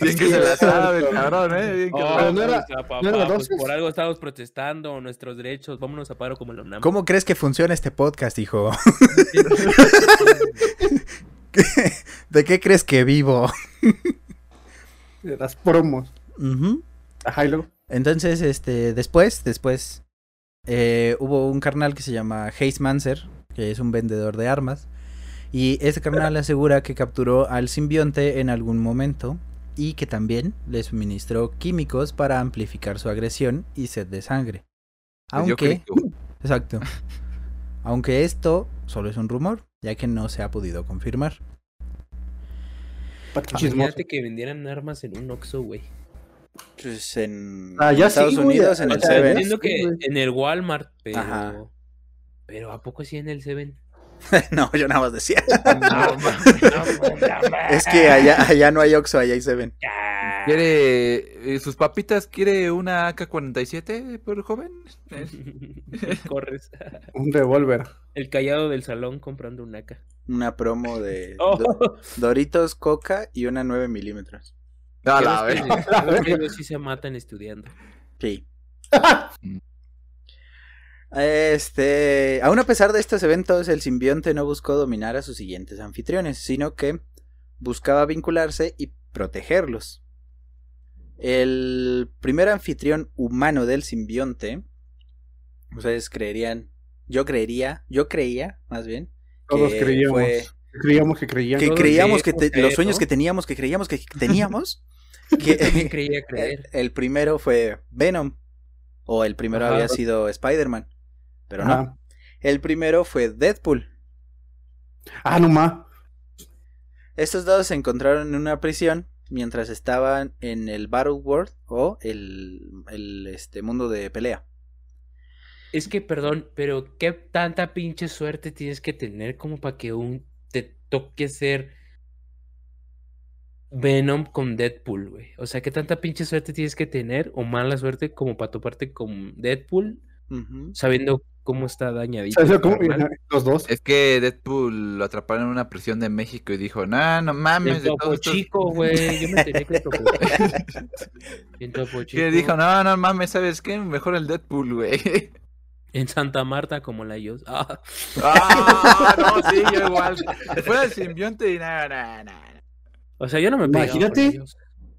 Speaker 4: Bien que se la sabe, cabrón, ¿eh? Bien que
Speaker 2: Oh,
Speaker 3: Pero no era-
Speaker 2: papá,
Speaker 3: ¿no era
Speaker 2: pues por algo estamos protestando nuestros derechos. Vámonos a paro como la UNAM.
Speaker 1: ¿Cómo crees que funciona este podcast, hijo? [LAUGHS] ¿De qué crees que vivo?
Speaker 3: De las promos.
Speaker 1: Ujú.
Speaker 3: Ajá, y luego.
Speaker 1: Entonces, este, después, después, eh, hubo un carnal que se llama Haze Manser, que es un vendedor de armas, y ese carnal asegura que capturó al simbionte en algún momento y que también le suministró químicos para amplificar su agresión y sed de sangre.
Speaker 4: Dio
Speaker 1: Aunque, [LAUGHS] exacto, aunque esto solo es un rumor, ya que no se ha podido confirmar.
Speaker 2: Imagínate que vendieran armas en un Oxxo, güey.
Speaker 1: Pues en
Speaker 3: Ah, ya
Speaker 1: Estados
Speaker 3: sí,
Speaker 1: Unidos, en el Seven.
Speaker 2: Entiendo que en el Walmart, pero...
Speaker 1: Ajá.
Speaker 2: Pero ¿a poco sí en el Seven? [LAUGHS]
Speaker 1: no, yo nada más decía. [LAUGHS]
Speaker 4: No, ma-
Speaker 1: es que allá, allá no hay Oxxo, allá hay Seven.
Speaker 4: ¿Quiere eh, sus papitas? ¿Quiere una AK-47 por joven? [LAUGHS]
Speaker 2: Corres.
Speaker 3: Un revólver.
Speaker 2: El callado del salón comprando un AK.
Speaker 1: Una promo de
Speaker 2: Oh.
Speaker 1: Do- Doritos, Coca y una 9 milímetros.
Speaker 4: A la vez.
Speaker 2: ellos [LAUGHS] sí se matan estudiando.
Speaker 1: Sí. [LAUGHS] Este, aún a pesar de estos eventos, el simbionte no buscó dominar a sus siguientes anfitriones, sino que buscaba vincularse y protegerlos. El primer anfitrión humano del simbionte, ustedes creerían, yo creería, yo creía, más bien,
Speaker 3: Todos
Speaker 1: que
Speaker 3: creíamos.
Speaker 1: fue-
Speaker 3: Creíamos que creían.
Speaker 1: que creíamos que
Speaker 2: creíamos
Speaker 1: te- los sueños que teníamos, que creíamos que [LAUGHS] teníamos, que [LAUGHS]
Speaker 2: creía creer.
Speaker 1: el primero fue Venom, o el primero
Speaker 2: Ajá.
Speaker 1: había sido Spider-Man, pero no. El primero fue Deadpool.
Speaker 3: Ah, no más.
Speaker 1: Estos dos se encontraron en una prisión mientras estaban en el Battle World o el, el, este, mundo de pelea.
Speaker 2: Es que, perdón, pero ¿qué tanta pinche suerte tienes que tener como para que un te toque ser Venom con Deadpool, güey? O sea, ¿qué tanta pinche suerte tienes que tener o mala suerte como para toparte con Deadpool sabiendo cómo está dañadito?
Speaker 3: ¿Sabes
Speaker 2: el
Speaker 3: cómo? Los dos.
Speaker 4: Es que Deadpool lo atraparon en una prisión de México y dijo, nah, no mames.
Speaker 2: En Topo
Speaker 4: todos estos-"
Speaker 2: Chico, güey. Yo me tenía que Topo [LAUGHS] En Topo Chico.
Speaker 4: Que dijo, no, no mames, ¿sabes qué? Mejor el Deadpool, güey.
Speaker 2: En Santa Marta, como la yo. [LAUGHS] Ah,
Speaker 4: Ah, no, sí, yo [LAUGHS] igual. Fuera el simbionte y nada, nada, nada.
Speaker 2: o sea, yo no me
Speaker 3: Imagínate.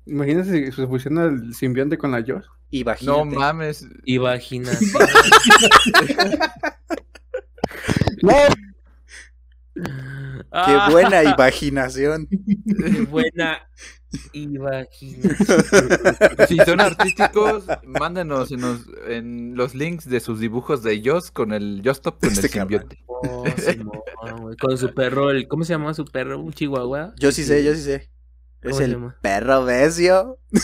Speaker 3: Imagínate si se fusiona el simbionte con la Josh.
Speaker 1: Y
Speaker 4: No
Speaker 1: vagínate.
Speaker 4: mames.
Speaker 2: Y vagina. [LAUGHS]
Speaker 3: No,
Speaker 1: Qué buena imaginación.
Speaker 2: Qué buena imaginación. [LAUGHS]
Speaker 4: Si son [LAUGHS] artísticos, mándenos en los, en los links de sus dibujos de Joss con el Justop con
Speaker 1: Este
Speaker 4: el simbionte.
Speaker 2: Oh, Con su perro, el, ¿cómo se llama su perro? ¿Un chihuahua?
Speaker 1: Yo sí sé, yo sí sé.
Speaker 2: ¿Cómo
Speaker 1: Es el
Speaker 2: llama?
Speaker 1: perro besio. [LAUGHS]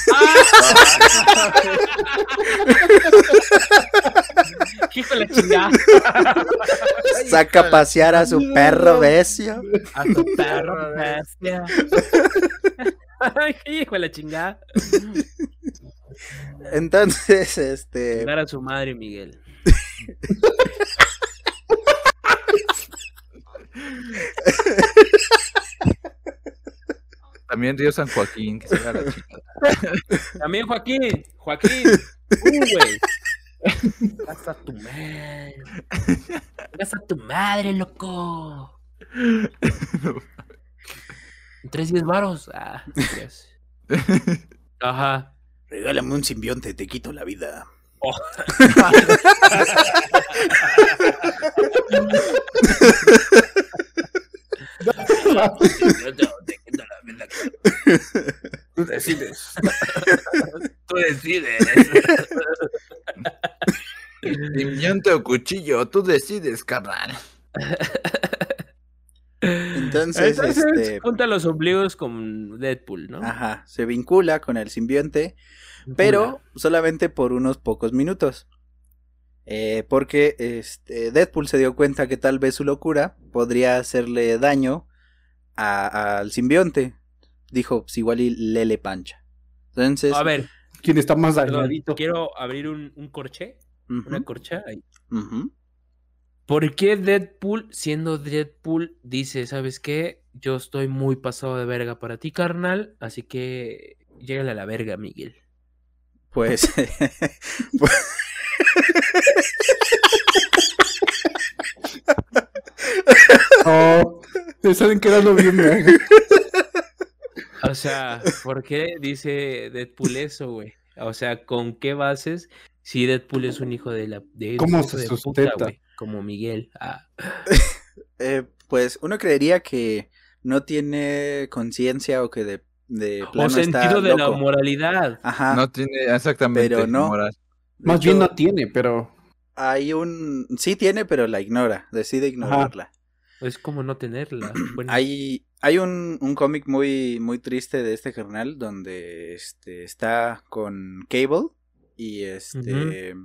Speaker 2: Hijo de la chingada.
Speaker 1: Saca a pasear a su perro besio.
Speaker 2: A tu perro, bestia. Ay, [LAUGHS] hijo de la chingada.
Speaker 1: Entonces, este.
Speaker 2: Dar a su madre, Miguel.
Speaker 4: También Río San Joaquín, que se haga la chingada.
Speaker 2: También Joaquín. Joaquín. Tú, güey. Gasta tu madre. Gasta tu madre, loco. [LAUGHS] Tres diez varos. Ah. [LAUGHS] Ajá.
Speaker 1: Regálame un simbionte, te quito la vida.
Speaker 3: Tú decides.
Speaker 2: Tú decides.
Speaker 4: Simbionte o cuchillo, tú decides, carnal. [LAUGHS]
Speaker 1: Entonces,
Speaker 2: Entonces,
Speaker 1: este,
Speaker 2: junta los ombligos con Deadpool, ¿no?
Speaker 1: ajá, se vincula con el simbionte, pero solamente por unos pocos minutos. Eh, porque este, Deadpool se dio cuenta que tal vez su locura podría hacerle daño a- al simbionte. Dijo, pues igual y Lele Pancha. Entonces,
Speaker 2: A ver,
Speaker 3: ¿Quién está más dañadito?
Speaker 2: quiero abrir un, un corché. Una corcha. ahí.
Speaker 1: ujú.
Speaker 2: ¿Por qué Deadpool, siendo Deadpool, dice, ¿sabes qué? Yo estoy muy pasado de verga para ti, carnal, así que llégale a la verga, Miguel.
Speaker 1: Pues, [LAUGHS] pues-
Speaker 3: Oh, te están quedando bien.
Speaker 2: O sea, ¿por qué dice Deadpool eso, güey? O sea, ¿con qué bases si Deadpool es un hijo de la... De
Speaker 3: ¿Cómo
Speaker 2: hijo
Speaker 3: se
Speaker 2: de
Speaker 3: sustenta?
Speaker 2: güey? Como Miguel. Ah, [LAUGHS]
Speaker 1: eh, pues uno creería que no tiene conciencia o que de, de
Speaker 2: o
Speaker 1: plano está
Speaker 2: sentido de la moralidad.
Speaker 1: Ajá.
Speaker 4: No tiene exactamente
Speaker 1: Pero no.
Speaker 4: moral.
Speaker 3: Más bien no tiene, pero.
Speaker 1: Hay un... Sí tiene, pero la ignora. Decide ignorarla.
Speaker 2: Es como no tenerla. [CLEARS THROAT] Bueno,
Speaker 1: Hay, hay un, un cómic muy, muy triste de este carnal donde este, está con Cable y este...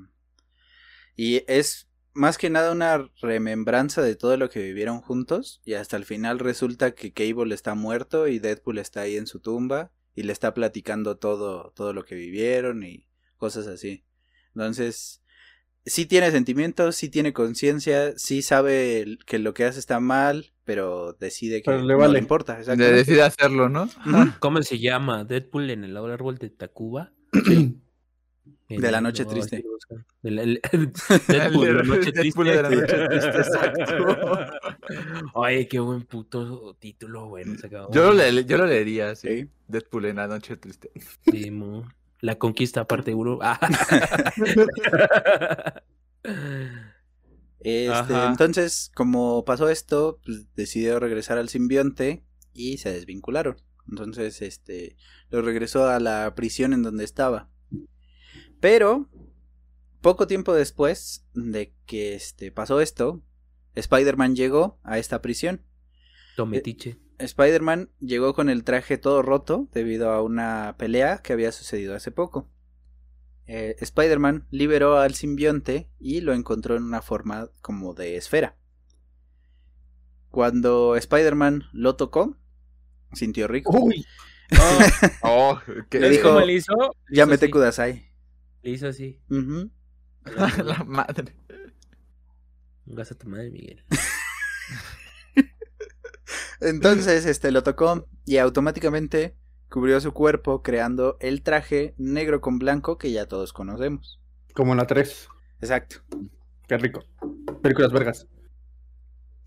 Speaker 1: Y es más que nada una remembranza de todo lo que vivieron juntos y hasta el final resulta que Cable está muerto y Deadpool está ahí en su tumba y le está platicando todo, todo lo que vivieron y cosas así. Entonces, sí tiene sentimientos, sí tiene conciencia, sí sabe que lo que hace está mal, pero decide que
Speaker 3: Pero le
Speaker 1: no
Speaker 3: vale.
Speaker 1: le importa. Exactamente.
Speaker 4: decide hacerlo, ¿no?
Speaker 2: ¿Cómo se llama? Deadpool en el árbol de Tacuba. [CLEARS THROAT] [LAUGHS]
Speaker 1: De la noche triste.
Speaker 2: De la- noche triste.
Speaker 4: de la noche triste, exacto. [LAUGHS]
Speaker 2: Oye, qué buen puto título, acabamos
Speaker 4: Yo lo, le- yo lo leería, sí. Deadpool en la noche triste.
Speaker 2: Sí, mo. La conquista parte uno. [LAUGHS] Ah.
Speaker 1: Este, entonces, como pasó esto, pues, decidió regresar al simbionte y se desvincularon. Entonces, este, lo regresó a la prisión en donde estaba. Pero, poco tiempo después de que este, pasó esto, Spider-Man llegó a esta prisión.
Speaker 2: Tometiche.
Speaker 1: Spider-Man llegó con el traje todo roto debido a una pelea que había sucedido hace poco. Eh, Spider-Man liberó al simbionte y lo encontró en una forma como de esfera. Cuando Spider-Man lo tocó, sintió rico.
Speaker 3: Uy, [LAUGHS]
Speaker 4: Oh, que
Speaker 1: Le
Speaker 2: ¿Ves
Speaker 1: dijo-
Speaker 2: cómo le hizo? Le
Speaker 1: ya mete. Kudasai.
Speaker 2: Le hizo así.
Speaker 4: La [LAUGHS] madre.
Speaker 2: Gasta tu madre, Miguel. [LAUGHS]
Speaker 1: Entonces, este lo tocó y automáticamente cubrió su cuerpo creando el traje negro con blanco que ya todos conocemos.
Speaker 3: como en la 3.
Speaker 1: Exacto.
Speaker 3: Qué rico. Películas vergas.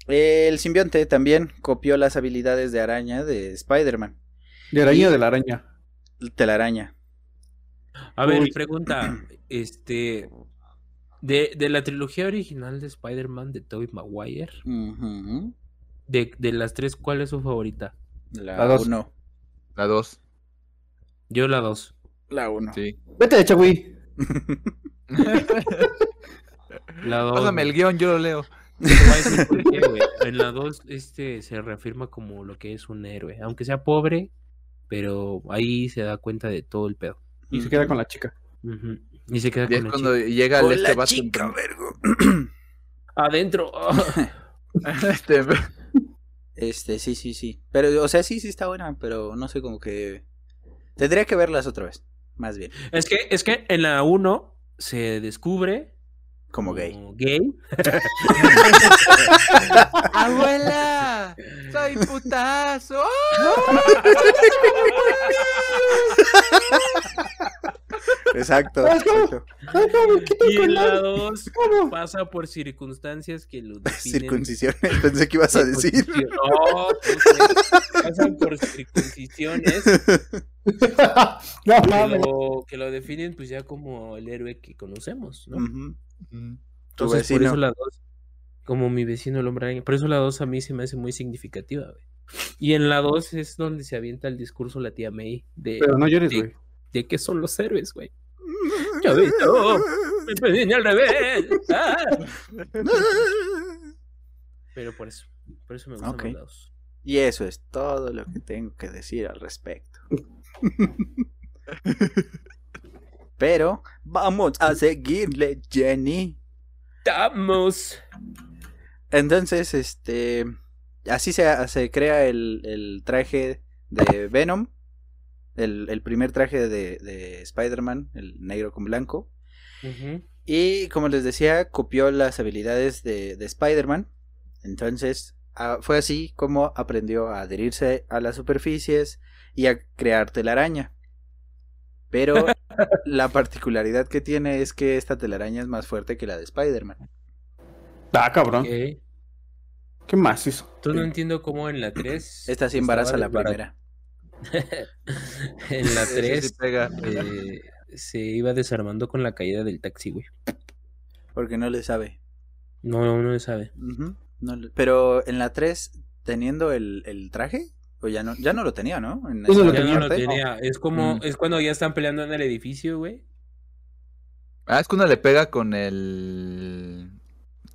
Speaker 1: El simbionte también copió las habilidades de araña de Spider-Man.
Speaker 3: De araña
Speaker 1: Y-
Speaker 3: de la araña.
Speaker 1: Telaraña.
Speaker 2: A ver,
Speaker 3: Uy.
Speaker 2: pregunta. Este. De, de la trilogía original de Spider-Man de Tobey Maguire,
Speaker 1: Ujú.
Speaker 2: de, de las tres, ¿cuál es su favorita?
Speaker 1: La
Speaker 3: La dos.
Speaker 1: 1.
Speaker 4: La 2.
Speaker 2: Yo la dos.
Speaker 1: La 1.
Speaker 4: Sí.
Speaker 3: Vete, Chagui. [LAUGHS]
Speaker 2: La dos.
Speaker 4: Pásame el guion, yo lo leo.
Speaker 2: Qué. En la 2 este, se reafirma como lo que es un héroe. Aunque sea pobre, pero ahí se da cuenta de todo el pedo.
Speaker 3: Y se queda con la chica.
Speaker 2: Y se queda
Speaker 4: Y es
Speaker 2: con la
Speaker 4: cuando
Speaker 2: chica.
Speaker 4: llega el
Speaker 1: Con
Speaker 4: este vato.
Speaker 1: chica, vergo. [CLEARS THROAT]
Speaker 2: Adentro. [LAUGHS]
Speaker 4: Este, [LAUGHS]
Speaker 1: Este, sí, sí, sí. Pero, o sea, sí, sí está buena, pero no sé, como que... Tendría que verlas otra vez, más bien.
Speaker 2: es que, es que en la 1 se descubre
Speaker 1: Como gay.
Speaker 2: gay. [LAUGHS]
Speaker 4: ¡Abuela! ¡Soy putazo!
Speaker 1: Exacto, exacto.
Speaker 2: Y en la 2 pasa por circunstancias que lo [LAUGHS] definen.
Speaker 1: Circuncisiones, pensé que ibas a decir.
Speaker 2: No, pues, pasan por circuncisiones [LAUGHS]
Speaker 3: no
Speaker 2: que
Speaker 3: mames.
Speaker 2: lo, que lo definen pues ya como el héroe que conocemos, ¿no?
Speaker 1: Tu
Speaker 2: Entonces, por eso la 2, como mi vecino el hombre araña, por eso la 2 a mí se me hace muy significativa, güey. Y en la 2 es donde se avienta el discurso la tía May de,
Speaker 3: Pero no llores,
Speaker 2: de,
Speaker 3: güey.
Speaker 2: de qué son los héroes, güey. Chavito, me pedí al revés. ah. Pero por eso, por eso me gustan los lados.
Speaker 1: Y eso es todo lo que tengo que decir al respecto. [LAUGHS] Pero vamos a seguirle, Jenny.
Speaker 2: ¡Vamos!
Speaker 1: Entonces, este. Así se, se crea el, el traje de Venom. El, el primer traje de, de Spider-Man, el negro con blanco. Y como les decía, copió las habilidades de, de Spider-Man. Entonces, ah, fue así como aprendió a adherirse a las superficies y a crear telaraña. Pero [LAUGHS] la particularidad que tiene es que esta telaraña es más fuerte que la de Spider-Man.
Speaker 3: Ah, cabrón. ¿Qué más hizo?
Speaker 2: Entonces no entiendo cómo en la 3.
Speaker 1: Esta sí embaraza la primera. [LAUGHS]
Speaker 2: en la
Speaker 4: Ese sí
Speaker 2: 3
Speaker 4: pega.
Speaker 2: eh, [LAUGHS] se iba desarmando con la caída del taxi, güey.
Speaker 1: Porque no le sabe.
Speaker 2: No, no, no sabe.
Speaker 1: Le- Pero en la 3, teniendo el, el traje, o ya no, ya no lo tenía, ¿no? En
Speaker 3: Pues no lo
Speaker 1: esta
Speaker 2: Ya no lo
Speaker 1: parte.
Speaker 2: tenía. Es como,
Speaker 1: Mm.
Speaker 2: es cuando ya están peleando en el edificio, güey.
Speaker 4: Ah, es cuando le pega con el.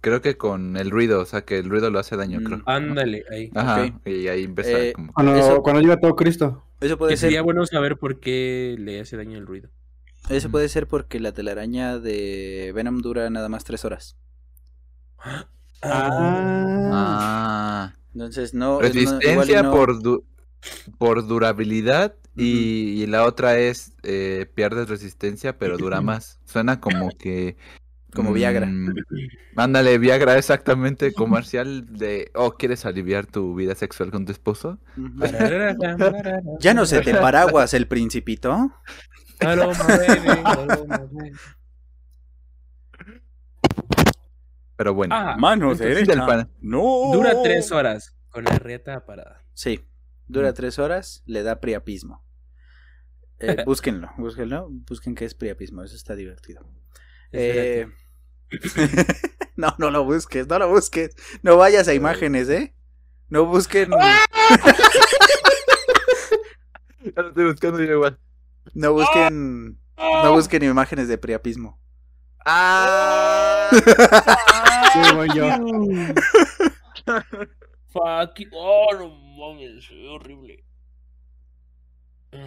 Speaker 4: Creo que con el ruido, o sea que el ruido lo hace daño,
Speaker 1: Mm.
Speaker 4: creo.
Speaker 2: Ándale, ahí.
Speaker 4: Ajá, y ahí empieza
Speaker 1: Eh,
Speaker 4: como.
Speaker 3: Cuando,
Speaker 1: Eso-
Speaker 3: cuando llega todo Cristo.
Speaker 1: Eso puede
Speaker 2: Que
Speaker 1: ser
Speaker 2: sería bueno saber por qué le hace daño el ruido.
Speaker 1: Eso puede ser porque la telaraña de Venom dura nada más tres horas.
Speaker 3: Ah.
Speaker 4: Ah.
Speaker 1: Entonces no.
Speaker 4: Resistencia
Speaker 1: no-
Speaker 4: por, du- por durabilidad y, y la otra es eh, pierdes resistencia pero dura [CLEARS THROAT] más. Suena como que...
Speaker 1: Como Viagra.
Speaker 4: mm, ándale, Viagra exactamente comercial de... Oh, ¿quieres aliviar tu vida sexual con tu esposo?
Speaker 1: Ya no se te paraguas el principito.
Speaker 4: Pero bueno.
Speaker 2: Ah,
Speaker 1: Mano
Speaker 2: entonces
Speaker 4: del pan.
Speaker 1: No.
Speaker 2: Dura tres horas con la rieta parada.
Speaker 1: Sí. Dura
Speaker 4: Mm.
Speaker 1: tres horas, le da priapismo. Eh, [LAUGHS] búsquenlo, búsquenlo, busquen qué es priapismo, eso está divertido. Eh, [LAUGHS] no, no lo busques, no lo busques. No vayas a imágenes, ¿eh? No busquen, [LAUGHS]
Speaker 4: Ya lo estoy buscando yo igual.
Speaker 1: no busquen, no busquen imágenes de priapismo.
Speaker 4: ¡Ah!
Speaker 3: Sí, voy yo. [LAUGHS]
Speaker 2: Fuck you. Oh, no mames, se ve horrible.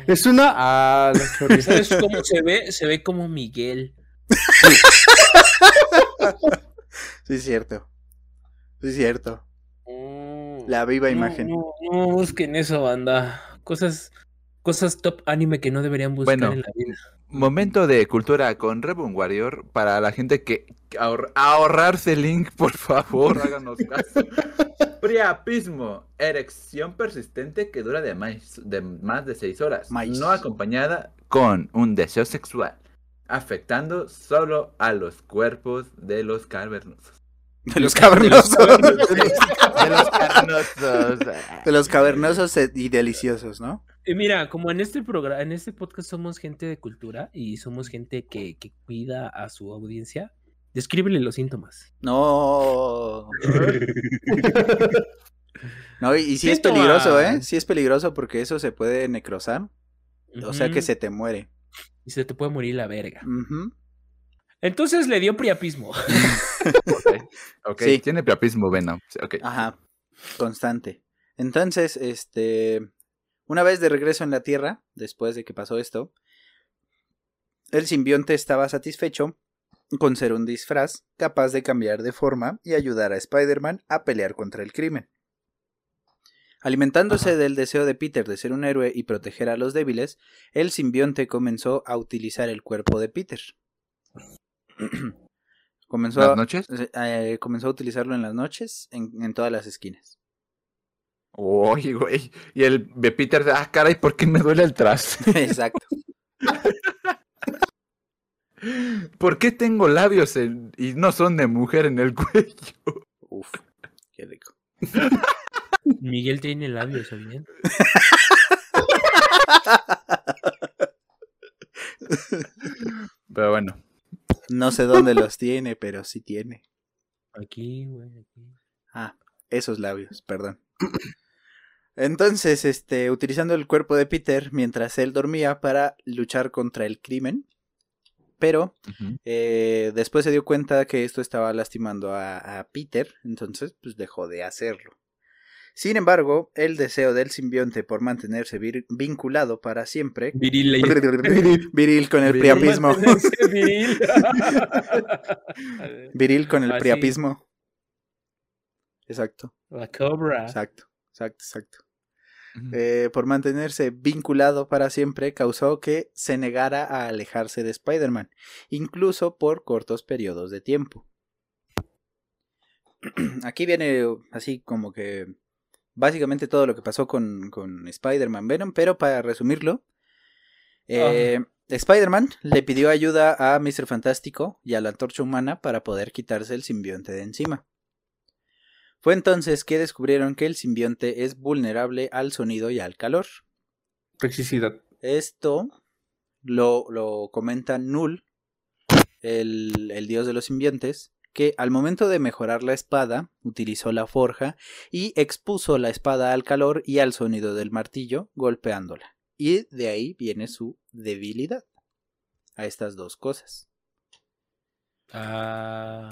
Speaker 3: Es una. Ah, la choriza.
Speaker 2: ¿Sabes cómo se ve? Se ve como Miguel.
Speaker 1: Sí, es cierto. Sí, es cierto.
Speaker 2: Mm.
Speaker 1: La viva
Speaker 2: No,
Speaker 1: imagen.
Speaker 2: No, no busquen eso, banda. Cosas, cosas top anime que no deberían buscar
Speaker 4: Bueno.
Speaker 2: en la vida.
Speaker 4: Momento de cultura con Reborn Warrior para la gente que ahor- ahorrarse el link, por favor, háganos [LAUGHS] caso. Priapismo, erección persistente que dura de más de, más de 6 horas, no acompañada con un deseo sexual, afectando solo a los cuerpos de los cavernosos.
Speaker 1: De los [LAUGHS] [LAUGHS] cavernosos.
Speaker 4: De los cavernosos.
Speaker 1: De los cavernosos y deliciosos, ¿no?
Speaker 2: Y mira, como en este programa, en este podcast somos gente de cultura y somos gente que, que cuida a su audiencia, descríbele los síntomas.
Speaker 1: No. [LAUGHS] No, y, y sí es peligroso, ¿eh? Sí es peligroso porque eso se puede necrosar. O sea que se te muere.
Speaker 2: Y se te puede morir la verga. Entonces le dio priapismo. [LAUGHS]
Speaker 4: Ok,
Speaker 1: Sí.
Speaker 4: tiene priapismo Venom.
Speaker 1: Ajá. Constante. Entonces, este. Una vez de regreso en la Tierra, después de que pasó esto, el simbionte estaba satisfecho con ser un disfraz capaz de cambiar de forma y ayudar a Spider-Man a pelear contra el crimen. Alimentándose del deseo de Peter de ser un héroe y proteger a los débiles, el simbionte comenzó a utilizar el cuerpo de Peter. [CLEARS THROAT] comenzó, a,
Speaker 4: noches.
Speaker 1: eh, comenzó a utilizarlo en las noches, en, en todas las esquinas.
Speaker 4: Oye, güey. Y el de Peter, ah, caray, ¿por qué me duele el traste? [LAUGHS]
Speaker 1: Exacto. [LAUGHS]
Speaker 4: ¿Por qué tengo labios en- y no son de mujer en el cuello?
Speaker 1: Uf, qué rico. [LAUGHS]
Speaker 2: Miguel tiene labios, ¿sabían?
Speaker 4: Pero bueno.
Speaker 1: No sé dónde los tiene, pero sí tiene.
Speaker 2: Aquí, güey, aquí.
Speaker 1: Ah, esos labios, perdón. Entonces, este, utilizando el cuerpo de Peter mientras él dormía para luchar contra el crimen, pero eh, después se dio cuenta que esto estaba lastimando a, a Peter, entonces pues dejó de hacerlo. Sin embargo, el deseo del simbionte por mantenerse vir- vinculado para siempre,
Speaker 2: Viril. [LAUGHS]
Speaker 1: viril con el
Speaker 4: Viril.
Speaker 1: priapismo, [LAUGHS]
Speaker 2: Viril. [LAUGHS]
Speaker 1: viril con el
Speaker 2: Así.
Speaker 1: priapismo. Exacto,
Speaker 2: La cobra.
Speaker 1: exacto, exacto, exacto. Eh, por mantenerse vinculado para siempre causó que se negara a alejarse de Spider-Man, incluso por cortos periodos de tiempo. [CLEARS THROAT] Aquí viene así como que básicamente todo lo que pasó con, con Spider-Man Venom, pero para resumirlo, eh, Spider-Man le pidió ayuda a Mr. Fantástico y a la Antorcha Humana para poder quitarse el simbionte de encima. Fue entonces que descubrieron que el simbionte es vulnerable al sonido y al calor.
Speaker 3: Toxicidad.
Speaker 1: Esto lo, lo comenta Null, el, el dios de los simbiontes, que al momento de mejorar la espada utilizó la forja y expuso la espada al calor y al sonido del martillo golpeándola. Y de ahí viene su debilidad a estas dos cosas.
Speaker 2: Ah,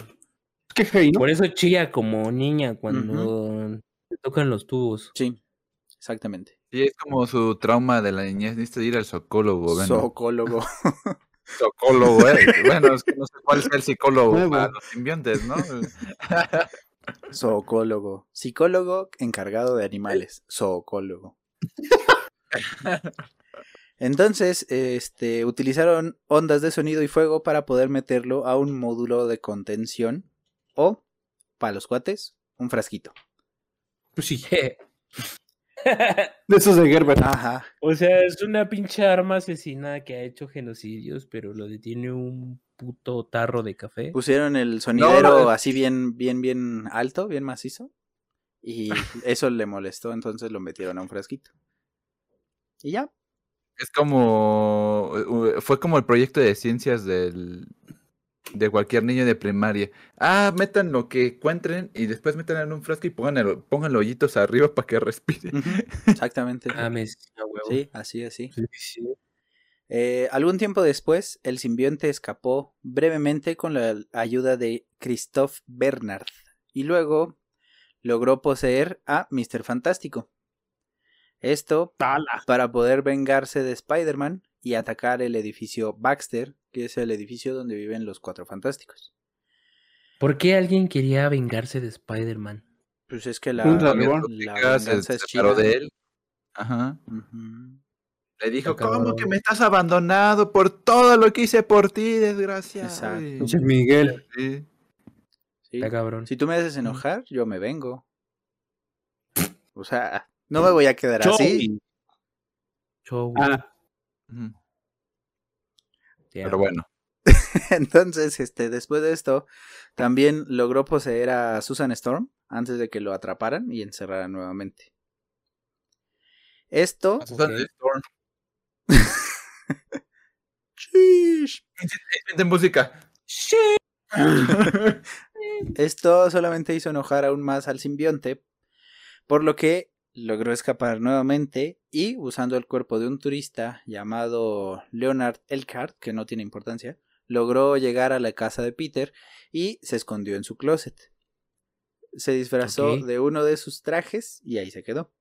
Speaker 3: Qué feo, ¿no?
Speaker 2: por eso chilla como niña cuando tocan los tubos.
Speaker 1: Sí, exactamente.
Speaker 4: Y es como su trauma de la niñez. Necesita ir al psicólogo. Bueno,
Speaker 1: Socólogo. [LAUGHS]
Speaker 4: psicólogo, eh. Bueno, es que no sé cuál sea el psicólogo
Speaker 3: Nuevo.
Speaker 4: para los simbiontes, ¿no? [LAUGHS]
Speaker 1: Zoocólogo. Psicólogo encargado de animales. Zoocólogo. Entonces, este, utilizaron ondas de sonido y fuego para poder meterlo a un módulo de contención o, para los cuates, un frasquito.
Speaker 3: Pues sí. [LAUGHS] [LAUGHS] De esos de Gerber.
Speaker 1: Ajá.
Speaker 2: o sea, es una pinche arma asesina que ha hecho genocidios, pero lo detiene un puto tarro de café.
Speaker 1: Pusieron el sonidero
Speaker 4: no.
Speaker 1: así bien, bien, bien alto, bien macizo. Y [LAUGHS] eso le molestó, entonces lo metieron a un frasquito. Y ya.
Speaker 4: Es como. uh, Fue como el proyecto de ciencias del. De cualquier niño de primaria. Ah, metan lo que encuentren y después metan en un frasco y pongan, el, pongan hoyitos arriba para que respire. [LAUGHS]
Speaker 1: Exactamente.
Speaker 2: Ah, me.
Speaker 1: Sí, así, así.
Speaker 2: Sí, sí.
Speaker 1: Eh, algún tiempo después, el simbionte escapó brevemente con la ayuda de Christoph Bernard y luego logró poseer a Mr. Fantástico. Esto
Speaker 3: Tala.
Speaker 1: para poder vengarse de Spider-Man y atacar el edificio Baxter, que es el edificio donde viven los cuatro fantásticos.
Speaker 2: ¿Por qué alguien quería vengarse de Spider-Man?
Speaker 1: Pues es que la,
Speaker 3: Un
Speaker 1: la
Speaker 4: se
Speaker 1: es
Speaker 4: separó
Speaker 1: chida.
Speaker 4: de él. Ajá. Le dijo, ¿cómo que me estás abandonado por todo lo que hice por ti, desgraciado?
Speaker 1: Exacto.
Speaker 4: Y-
Speaker 3: Pinche Miguel.
Speaker 4: Sí.
Speaker 1: Sí.
Speaker 2: Está cabrón.
Speaker 1: Si tú me haces enojar, yo me vengo. [LAUGHS] O sea, no me voy a quedar así.
Speaker 2: Show.
Speaker 3: Ah.
Speaker 4: Pero bueno. [LAUGHS]
Speaker 1: Entonces, este, después de esto, también logró poseer a Susan Storm antes de que lo atraparan y encerraran nuevamente. Esto,
Speaker 4: Susan. Storm. [LAUGHS] De música. [LAUGHS]
Speaker 1: esto solamente hizo enojar aún más al simbionte, por lo que logró escapar nuevamente y usando el cuerpo de un turista llamado Leonard Elkhart, que no tiene importancia, logró llegar a la casa de Peter y se escondió en su closet. Se disfrazó de uno de sus trajes y ahí se quedó.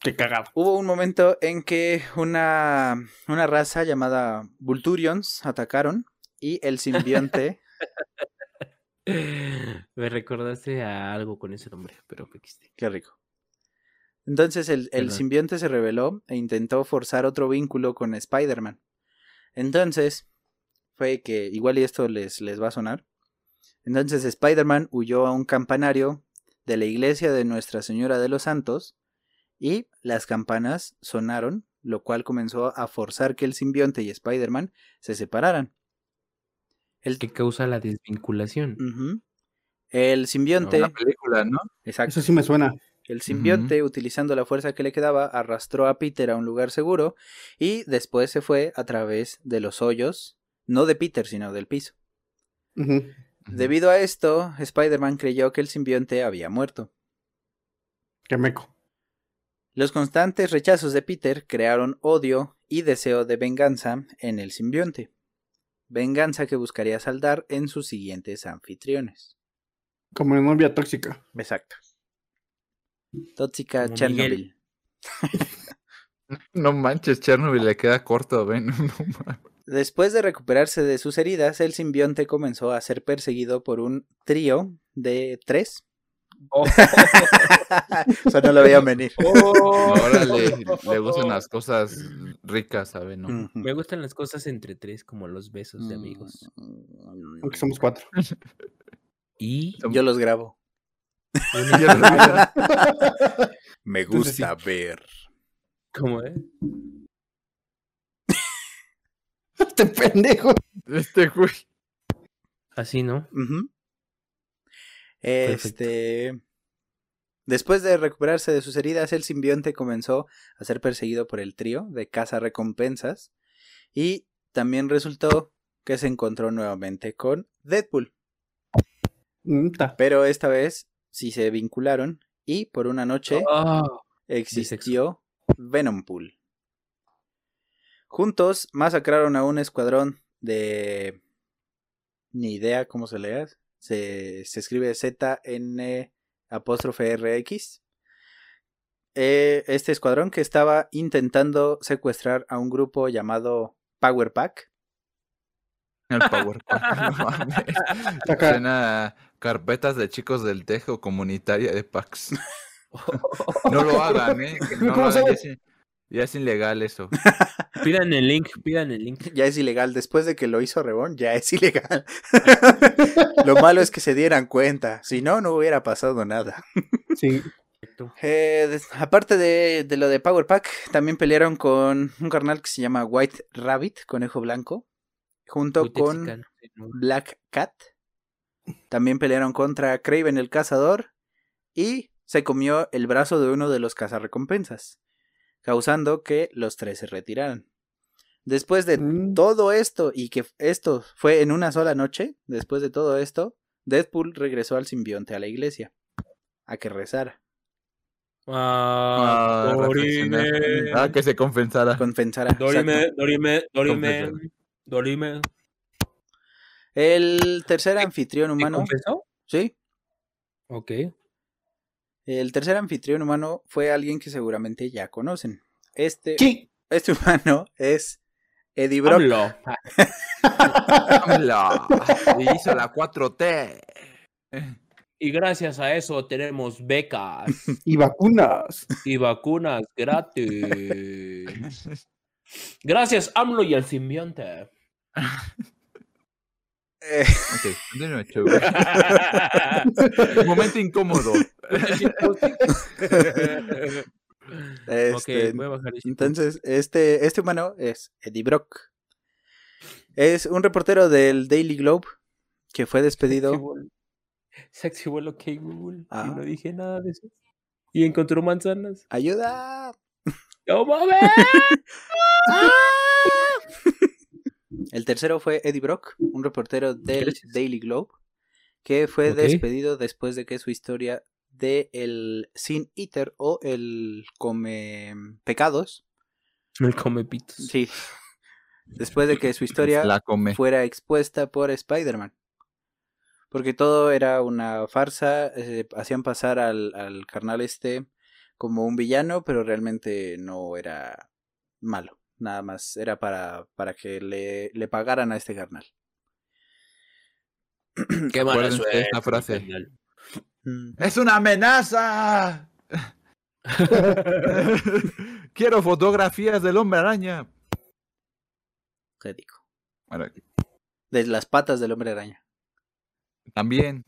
Speaker 3: qué cagado.
Speaker 1: Hubo un momento en que una, una raza llamada Vulturions atacaron y el [LAUGHS] simbionte
Speaker 2: Me recordaste a algo con ese nombre, pero que.
Speaker 1: Qué rico. Entonces el, el simbionte se rebeló e intentó forzar otro vínculo con Spider-Man. Entonces, fue que, igual y esto les, les va a sonar. Entonces Spider-Man huyó a un campanario de la iglesia de Nuestra Señora de los Santos y las campanas sonaron lo cual comenzó a forzar que el simbionte y Spider-Man se separaran. El,
Speaker 2: que causa la desvinculación.
Speaker 1: El simbionte,
Speaker 4: Una película, ¿no?
Speaker 1: exacto,
Speaker 3: Eso sí me suena.
Speaker 1: el simbionte, utilizando la fuerza que le quedaba, arrastró a Peter a un lugar seguro y después se fue a través de los hoyos, no de Peter, sino del piso. Debido a esto, Spider-Man creyó que el simbionte había muerto.
Speaker 3: Qué meco.
Speaker 1: Los constantes rechazos de Peter crearon odio y deseo de venganza en el simbionte. Venganza que buscaría saldar en sus siguientes anfitriones.
Speaker 3: Como una novia tóxica.
Speaker 1: Exacto. Tóxica
Speaker 2: Como
Speaker 1: Chernobyl. [LAUGHS]
Speaker 4: No manches, Chernobyl le queda corto, ven. [LAUGHS] No.
Speaker 1: Después de recuperarse de sus heridas, el simbionte comenzó a ser perseguido por un trío de tres. Eso no lo veía venir. [LAUGHS]
Speaker 4: Ahora le, le gustan las cosas ricas, ¿sabes? ¿No?
Speaker 2: Me gustan las cosas entre tres, como los besos de amigos.
Speaker 1: Mm,
Speaker 3: Aunque somos cuatro. [LAUGHS]
Speaker 2: Y
Speaker 1: Yo los grabo. [LAUGHS] Me
Speaker 3: Entonces sí.
Speaker 1: ver.
Speaker 2: ¿Cómo es?
Speaker 3: Este pendejo.
Speaker 4: Este güey.
Speaker 2: Así, ¿no?
Speaker 1: Este. Después de recuperarse de sus heridas, el simbionte comenzó a ser perseguido por el trío de caza recompensas y también resultó que se encontró nuevamente con Deadpool,
Speaker 3: Mm,
Speaker 1: pero esta vez sí se vincularon y por una noche
Speaker 2: Ah,
Speaker 1: existió Venompool. Juntos masacraron a un escuadrón de... Ni idea cómo se lea. Se, se escribe ZN apóstrofe RX. Eh, este escuadrón que estaba intentando secuestrar a un grupo llamado Power Pack.
Speaker 4: El Power Pack, [LAUGHS] no mames.
Speaker 3: Saca-
Speaker 4: Suena a carpetas de chicos del Tejo comunitaria de Pax. [LAUGHS] No lo hagan, ¿eh? No lo
Speaker 3: ¿Cómo
Speaker 4: hagan, ya, es, ilegal eso. [LAUGHS]
Speaker 2: pidan el link, pidan el link.
Speaker 1: Ya es ilegal. Después de que lo hizo Rebón, ya es ilegal. [LAUGHS] lo malo es que se dieran cuenta. Si no, no hubiera pasado nada.
Speaker 3: Sí.
Speaker 2: Perfecto.
Speaker 1: Eh, aparte de, de lo de Power Pack, también pelearon con un carnal que se llama White Rabbit, conejo blanco, junto
Speaker 2: Muy
Speaker 1: con. Black Cat. También pelearon contra Craven el cazador y se comió el brazo de uno de los cazarrecompensas, causando que los tres se retiraran. Después de
Speaker 3: Mm.
Speaker 1: todo esto y que esto fue en una sola noche, después de todo esto, Deadpool regresó al simbionte a la iglesia a que rezara,
Speaker 2: Ah,
Speaker 4: Ah.
Speaker 2: Dorime.
Speaker 4: Ah, que se compensara.
Speaker 1: confensara.
Speaker 2: Dorime. Dorime, Dorime. Dorime.
Speaker 1: El tercer anfitrión
Speaker 2: ¿Te
Speaker 1: humano,
Speaker 2: confesó?
Speaker 1: sí,
Speaker 2: Ok.
Speaker 1: El tercer anfitrión humano fue alguien que seguramente ya conocen. Este,
Speaker 3: Sí.
Speaker 1: este humano es Eddie Brock.
Speaker 2: AMLO. [LAUGHS]
Speaker 4: AMLO. Y hizo la 4T.
Speaker 2: Y gracias a eso tenemos becas [LAUGHS]
Speaker 3: Y vacunas.
Speaker 2: y vacunas gratis. Gracias, AMLO y al simbionte. [LAUGHS]
Speaker 1: Eh,
Speaker 4: Ok, continúa, Chu. [LAUGHS] Momento incómodo. [LAUGHS]
Speaker 1: este,
Speaker 2: ok, voy a bajar
Speaker 1: Entonces, este, este humano es Eddie Brock. Es un reportero del Daily Globe que fue despedido.
Speaker 2: Se activó el OK Google
Speaker 1: Ah.
Speaker 2: y no dije nada de eso. Y encontró manzanas.
Speaker 1: ¡Ayuda!
Speaker 2: ¡No mames! [LAUGHS]
Speaker 1: El tercero fue Eddie Brock, un reportero del
Speaker 2: Gracias.
Speaker 1: Daily Globe, que fue despedido después de que su historia de el Sin Eater o el Come Pecados,
Speaker 2: El come pitos.
Speaker 1: sí, después de que su historia
Speaker 4: La come.
Speaker 1: fuera expuesta por Spider-Man. Porque todo era una farsa, eh, hacían pasar al, al carnal este como un villano, pero realmente no era malo. Nada más era para, para que le, le pagaran a este carnal. [CLEARS THROAT]
Speaker 2: Qué mala suerte,
Speaker 4: esta frase.
Speaker 1: Mm,
Speaker 4: ¡Es una amenaza! [LAUGHS] Quiero fotografías del hombre araña.
Speaker 1: ¿Qué digo?
Speaker 4: Bueno,
Speaker 1: De las patas del hombre araña.
Speaker 4: también.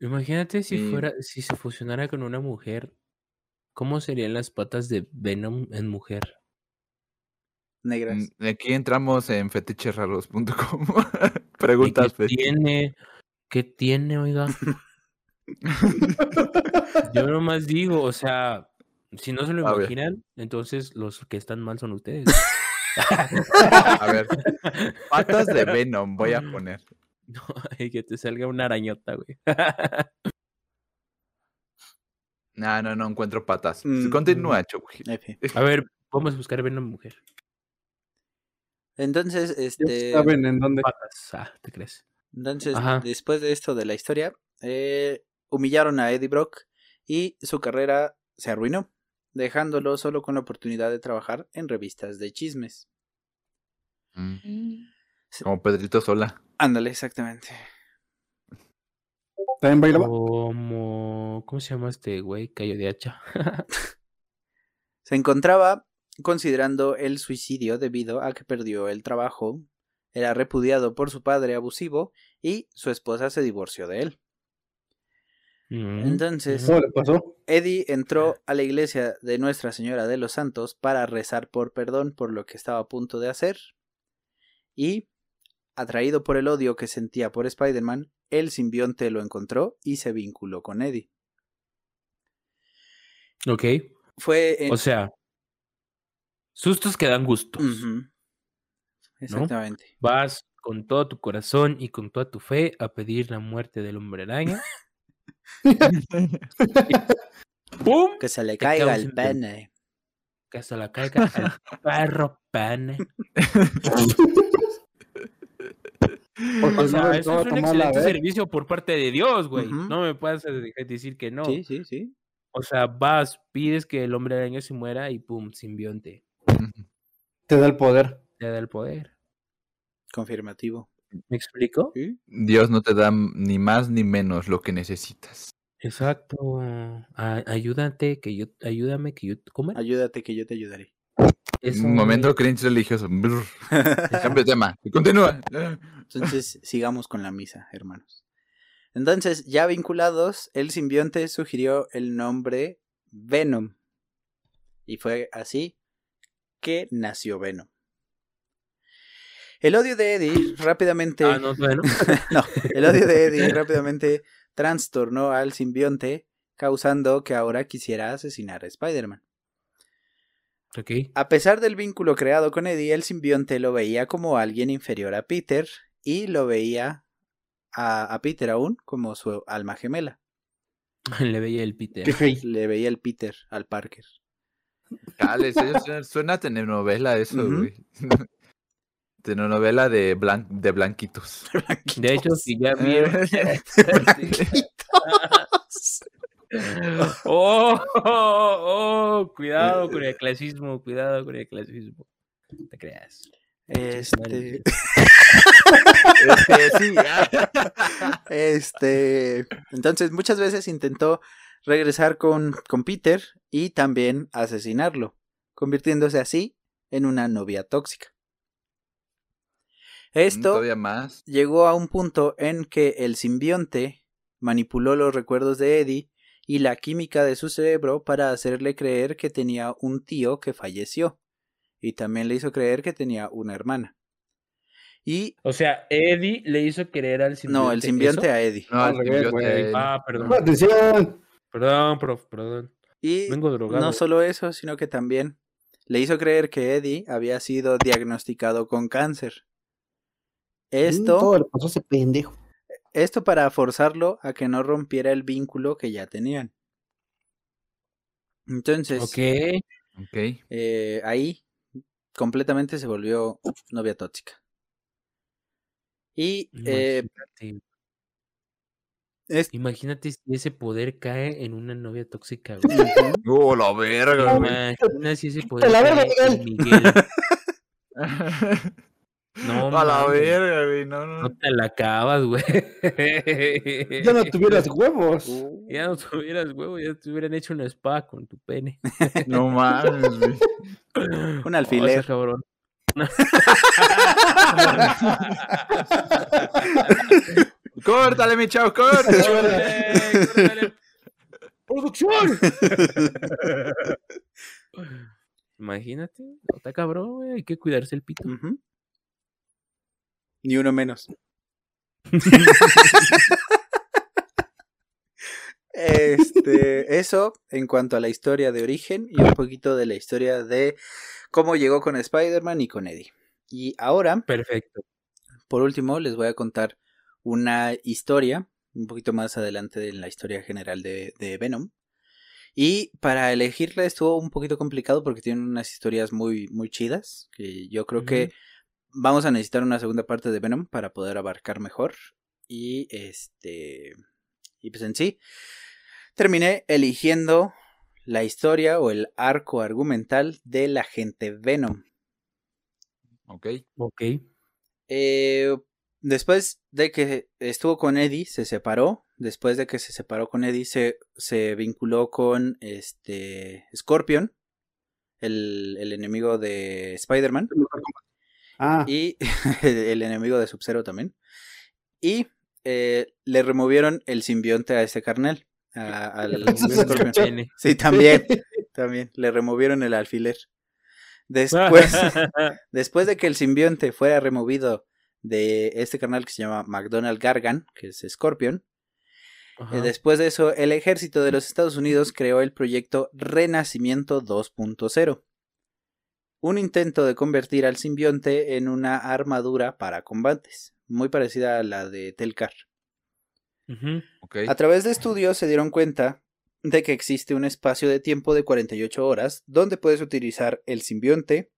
Speaker 2: Imagínate si
Speaker 4: Sí.
Speaker 2: fuera, si se fusionara con una mujer, ¿cómo serían las patas de Venom en mujer?
Speaker 1: Negras.
Speaker 4: Mm, Aquí entramos en feticherraros.com. [LAUGHS]
Speaker 2: ¿Y
Speaker 4: Preguntas
Speaker 2: ¿Qué tiene? ¿Qué tiene, oiga? [LAUGHS] Yo nomás digo, o sea, si no se lo
Speaker 4: A ver.
Speaker 2: imaginan, entonces los que están mal son ustedes.
Speaker 4: A ver, patas de Venom voy a poner. [LAUGHS]
Speaker 2: No, y que te salga una arañota, güey.
Speaker 4: No, no, no encuentro patas.
Speaker 1: Mm.
Speaker 4: Continúa.
Speaker 1: F.
Speaker 2: A ver, vamos a buscar Venom mujer.
Speaker 1: Entonces, este.
Speaker 3: saben en dónde.
Speaker 2: Patas, ah, ¿te crees?
Speaker 1: Entonces,
Speaker 2: Ajá.
Speaker 1: después de esto de la historia, eh, humillaron a Eddie Brock y su carrera se arruinó, dejándolo solo con la oportunidad de trabajar en revistas de chismes.
Speaker 4: Mm. Como Pedrito Sola.
Speaker 1: Ándale, exactamente.
Speaker 3: ¿También bailaba?
Speaker 2: Como... ¿Cómo se llama este güey? Cayo de hacha. [LAUGHS]
Speaker 1: Se encontraba considerando el suicidio debido a que perdió el trabajo, era repudiado por su padre abusivo y su esposa se divorció de él.
Speaker 2: Mm,
Speaker 1: Entonces,
Speaker 3: ¿Cómo le pasó?
Speaker 1: Eddie entró a la iglesia de Nuestra Señora de los Santos para rezar por perdón por lo que estaba a punto de hacer. Y, atraído por el odio que sentía por Spider-Man, el simbionte lo encontró y se vinculó con Eddie.
Speaker 2: Ok,
Speaker 1: Fue en...
Speaker 2: o sea, sustos que dan gustos.
Speaker 1: Exactamente.
Speaker 2: Vas con todo tu corazón y con toda tu fe a pedir la muerte del hombre araña. [LAUGHS] ¡Pum!
Speaker 1: Que se le
Speaker 2: Te
Speaker 1: caiga el pene.
Speaker 2: Que se la caiga el [LAUGHS] perro pene. [LAUGHS] O sea,
Speaker 3: le
Speaker 2: eso es un excelente servicio por parte de Dios, güey. No me puedes decir que no.
Speaker 1: Sí, sí, sí.
Speaker 2: O sea, vas, pides que el hombre araña se muera y pum, simbionte.
Speaker 3: Te da el poder.
Speaker 2: Te da el poder.
Speaker 1: Confirmativo.
Speaker 2: ¿Me explico?
Speaker 1: ¿Sí?
Speaker 4: Dios no te da ni más ni menos lo que necesitas.
Speaker 2: Exacto. A- ayúdate, que yo, ayúdame, que yo, ¿cómo era?
Speaker 1: Ayúdate que yo te ayudaré.
Speaker 2: Eso,
Speaker 4: Un momento cringe religioso. [LAUGHS] Cambio de tema. Continúa.
Speaker 1: Entonces, sigamos con la misa, hermanos. Entonces, ya vinculados, el simbionte sugirió el nombre Venom. Y fue así que nació Venom. El odio de Eddie rápidamente.
Speaker 2: Ah, no, bueno. [LAUGHS]
Speaker 1: No, el odio de Eddie rápidamente trastornó al simbionte, causando que ahora quisiera asesinar a Spider-Man. A pesar del vínculo creado con Eddie, el simbionte lo veía como alguien inferior a Peter y lo veía a, a Peter aún como su alma gemela. [LAUGHS]
Speaker 2: Le veía el Peter.
Speaker 1: Le veía el Peter al Parker.
Speaker 4: Cales, [LAUGHS] suena, a telenovela eso, güey. [LAUGHS] telenovela de, blan- de blanquitos.
Speaker 2: De hecho, si ya vieron. [LAUGHS] oh, oh, oh, cuidado con el clasismo, cuidado con el clasismo. No te creas.
Speaker 1: Este,
Speaker 4: Este, sí.
Speaker 1: este, entonces muchas veces intentó regresar con, con Peter y también asesinarlo, convirtiéndose así en una novia tóxica. Esto
Speaker 4: Todavía más.
Speaker 1: llegó a un punto en que el simbionte manipuló los recuerdos de Eddie y la química de su cerebro para hacerle creer que tenía un tío que falleció y también le hizo creer que tenía una hermana. Y
Speaker 2: O sea, Eddie le hizo querer al simbionte.
Speaker 1: no, el simbionte
Speaker 2: ¿eso?
Speaker 1: a Eddie.
Speaker 4: No,
Speaker 3: Al
Speaker 4: simbionte.
Speaker 2: Ah, perdón.
Speaker 3: Atención.
Speaker 2: Perdón, prof, perdón.
Speaker 1: Y
Speaker 2: Vengo drogado.
Speaker 1: no solo eso, sino que también le hizo creer que Eddie había sido diagnosticado con cáncer. Esto,
Speaker 3: Todo le pasó ese pendejo.
Speaker 1: esto para forzarlo a que no rompiera el vínculo que ya tenían. Entonces,
Speaker 2: Ok.
Speaker 4: Ok.
Speaker 1: eh, ahí completamente se volvió novia tóxica. Y eh, es-
Speaker 2: imagínate si ese poder cae en una novia tóxica. güey.
Speaker 4: Oh, la verga, güey.
Speaker 2: Imagina si ese poder
Speaker 3: la verga,
Speaker 2: cae en Miguel. [LAUGHS] No,
Speaker 4: a la verga, güey. No, no.
Speaker 2: No te la acabas, güey.
Speaker 3: Ya no tuvieras huevos.
Speaker 2: Ya no tuvieras huevo, ya te hubieran hecho una spa con tu pene.
Speaker 4: No mames, güey. [LAUGHS]
Speaker 1: Un
Speaker 2: Oh,
Speaker 1: alfiler.
Speaker 2: ese cabrón. [LAUGHS]
Speaker 4: Córtale, mi chavo, córtale. [LAUGHS]
Speaker 2: Córtale, córtale.
Speaker 3: ¡Producción!
Speaker 2: Imagínate, no está cabrón, güey, hay que cuidarse el pito.
Speaker 1: Ni uno menos. Este, eso en cuanto a la historia de origen y un poquito de la historia de cómo llegó con Spider-Man y con Eddie. Y ahora,
Speaker 2: Perfecto.
Speaker 1: por último, les voy a contar una historia, un poquito más adelante en la historia general de, de Venom. Y para elegirla estuvo un poquito complicado porque tienen unas historias muy, muy chidas, que yo creo que vamos a necesitar una segunda parte de Venom para poder abarcar mejor. Y este. Y pues en sí. Terminé eligiendo la historia o el arco argumental del agente Venom.
Speaker 4: Ok.
Speaker 2: Ok.
Speaker 1: Eh, después de que estuvo con Eddie, se separó. Después de que se separó con Eddie, se, se vinculó con este Scorpion, el, el enemigo de Spider-Man.
Speaker 3: Ah,
Speaker 1: Y [LAUGHS] el enemigo de Sub-Zero también. Y eh, le removieron el simbionte a este carnal. a- al [LAUGHS] Scorpion. Sí, también. [LAUGHS] También. Le removieron el alfiler. Después, después de que el simbionte fuera removido de este carnal que se llama McDonald Gargan, que es Scorpion,
Speaker 2: Ajá.
Speaker 1: eh, después de eso, el ejército de los Estados Unidos creó el proyecto Renacimiento 2.0. Un intento de convertir al simbionte en una armadura para combates, muy parecida a la de Telcar. A través de estudios se dieron cuenta de que existe un espacio de tiempo de 48 horas donde puedes utilizar el simbionte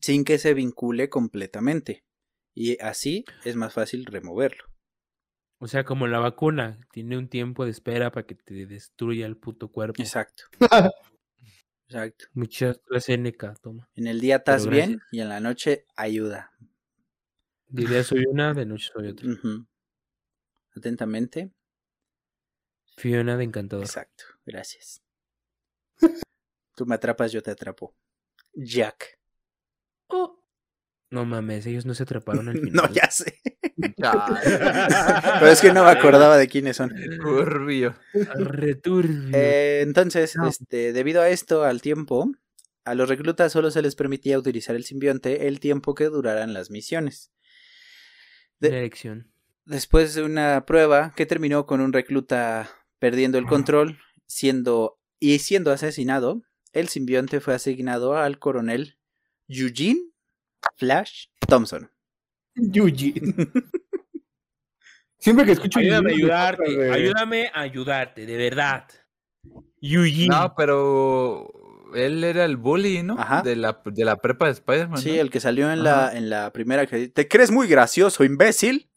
Speaker 1: sin que se vincule completamente. Y así es más fácil removerlo.
Speaker 2: O sea, como la vacuna, tiene un tiempo de espera para que te destruya el puto cuerpo.
Speaker 1: Exacto. [LAUGHS] Exacto.
Speaker 2: Mucha AstraZeneca, toma.
Speaker 1: En el día estás bien
Speaker 2: gracias.
Speaker 1: y en la noche ayuda.
Speaker 2: De día soy una, de noche soy otra.
Speaker 1: Ujú. Atentamente.
Speaker 2: Fiona de Encantador.
Speaker 1: Exacto. Gracias. Tú me atrapas, yo te atrapo. Jack.
Speaker 2: Oh. No mames, ellos no se atraparon al [LAUGHS] final.
Speaker 1: No, ya sé. Pero es que no me acordaba de quiénes son.
Speaker 4: Turbio.
Speaker 2: Returbio.
Speaker 1: Eh, entonces,
Speaker 3: No.
Speaker 1: este, debido a esto, al tiempo, a los reclutas solo se les permitía utilizar el simbionte el tiempo que duraran las misiones. de-. Después de una prueba que terminó con un recluta perdiendo el control, siendo y siendo asesinado, el simbionte fue asignado al coronel Eugene Flash Thompson.
Speaker 3: Eugene. Siempre que escucho
Speaker 2: Ayúdame a ayudarte.
Speaker 3: de-
Speaker 2: Ayúdame a ayudarte, de verdad. Eugene.
Speaker 4: No, pero él era el bully, ¿no?
Speaker 1: Ajá.
Speaker 4: De la, de la prepa de Spider-Man.
Speaker 1: Sí,
Speaker 4: ¿no?
Speaker 1: el que salió en la, en la primera que ¿Te crees muy gracioso, imbécil?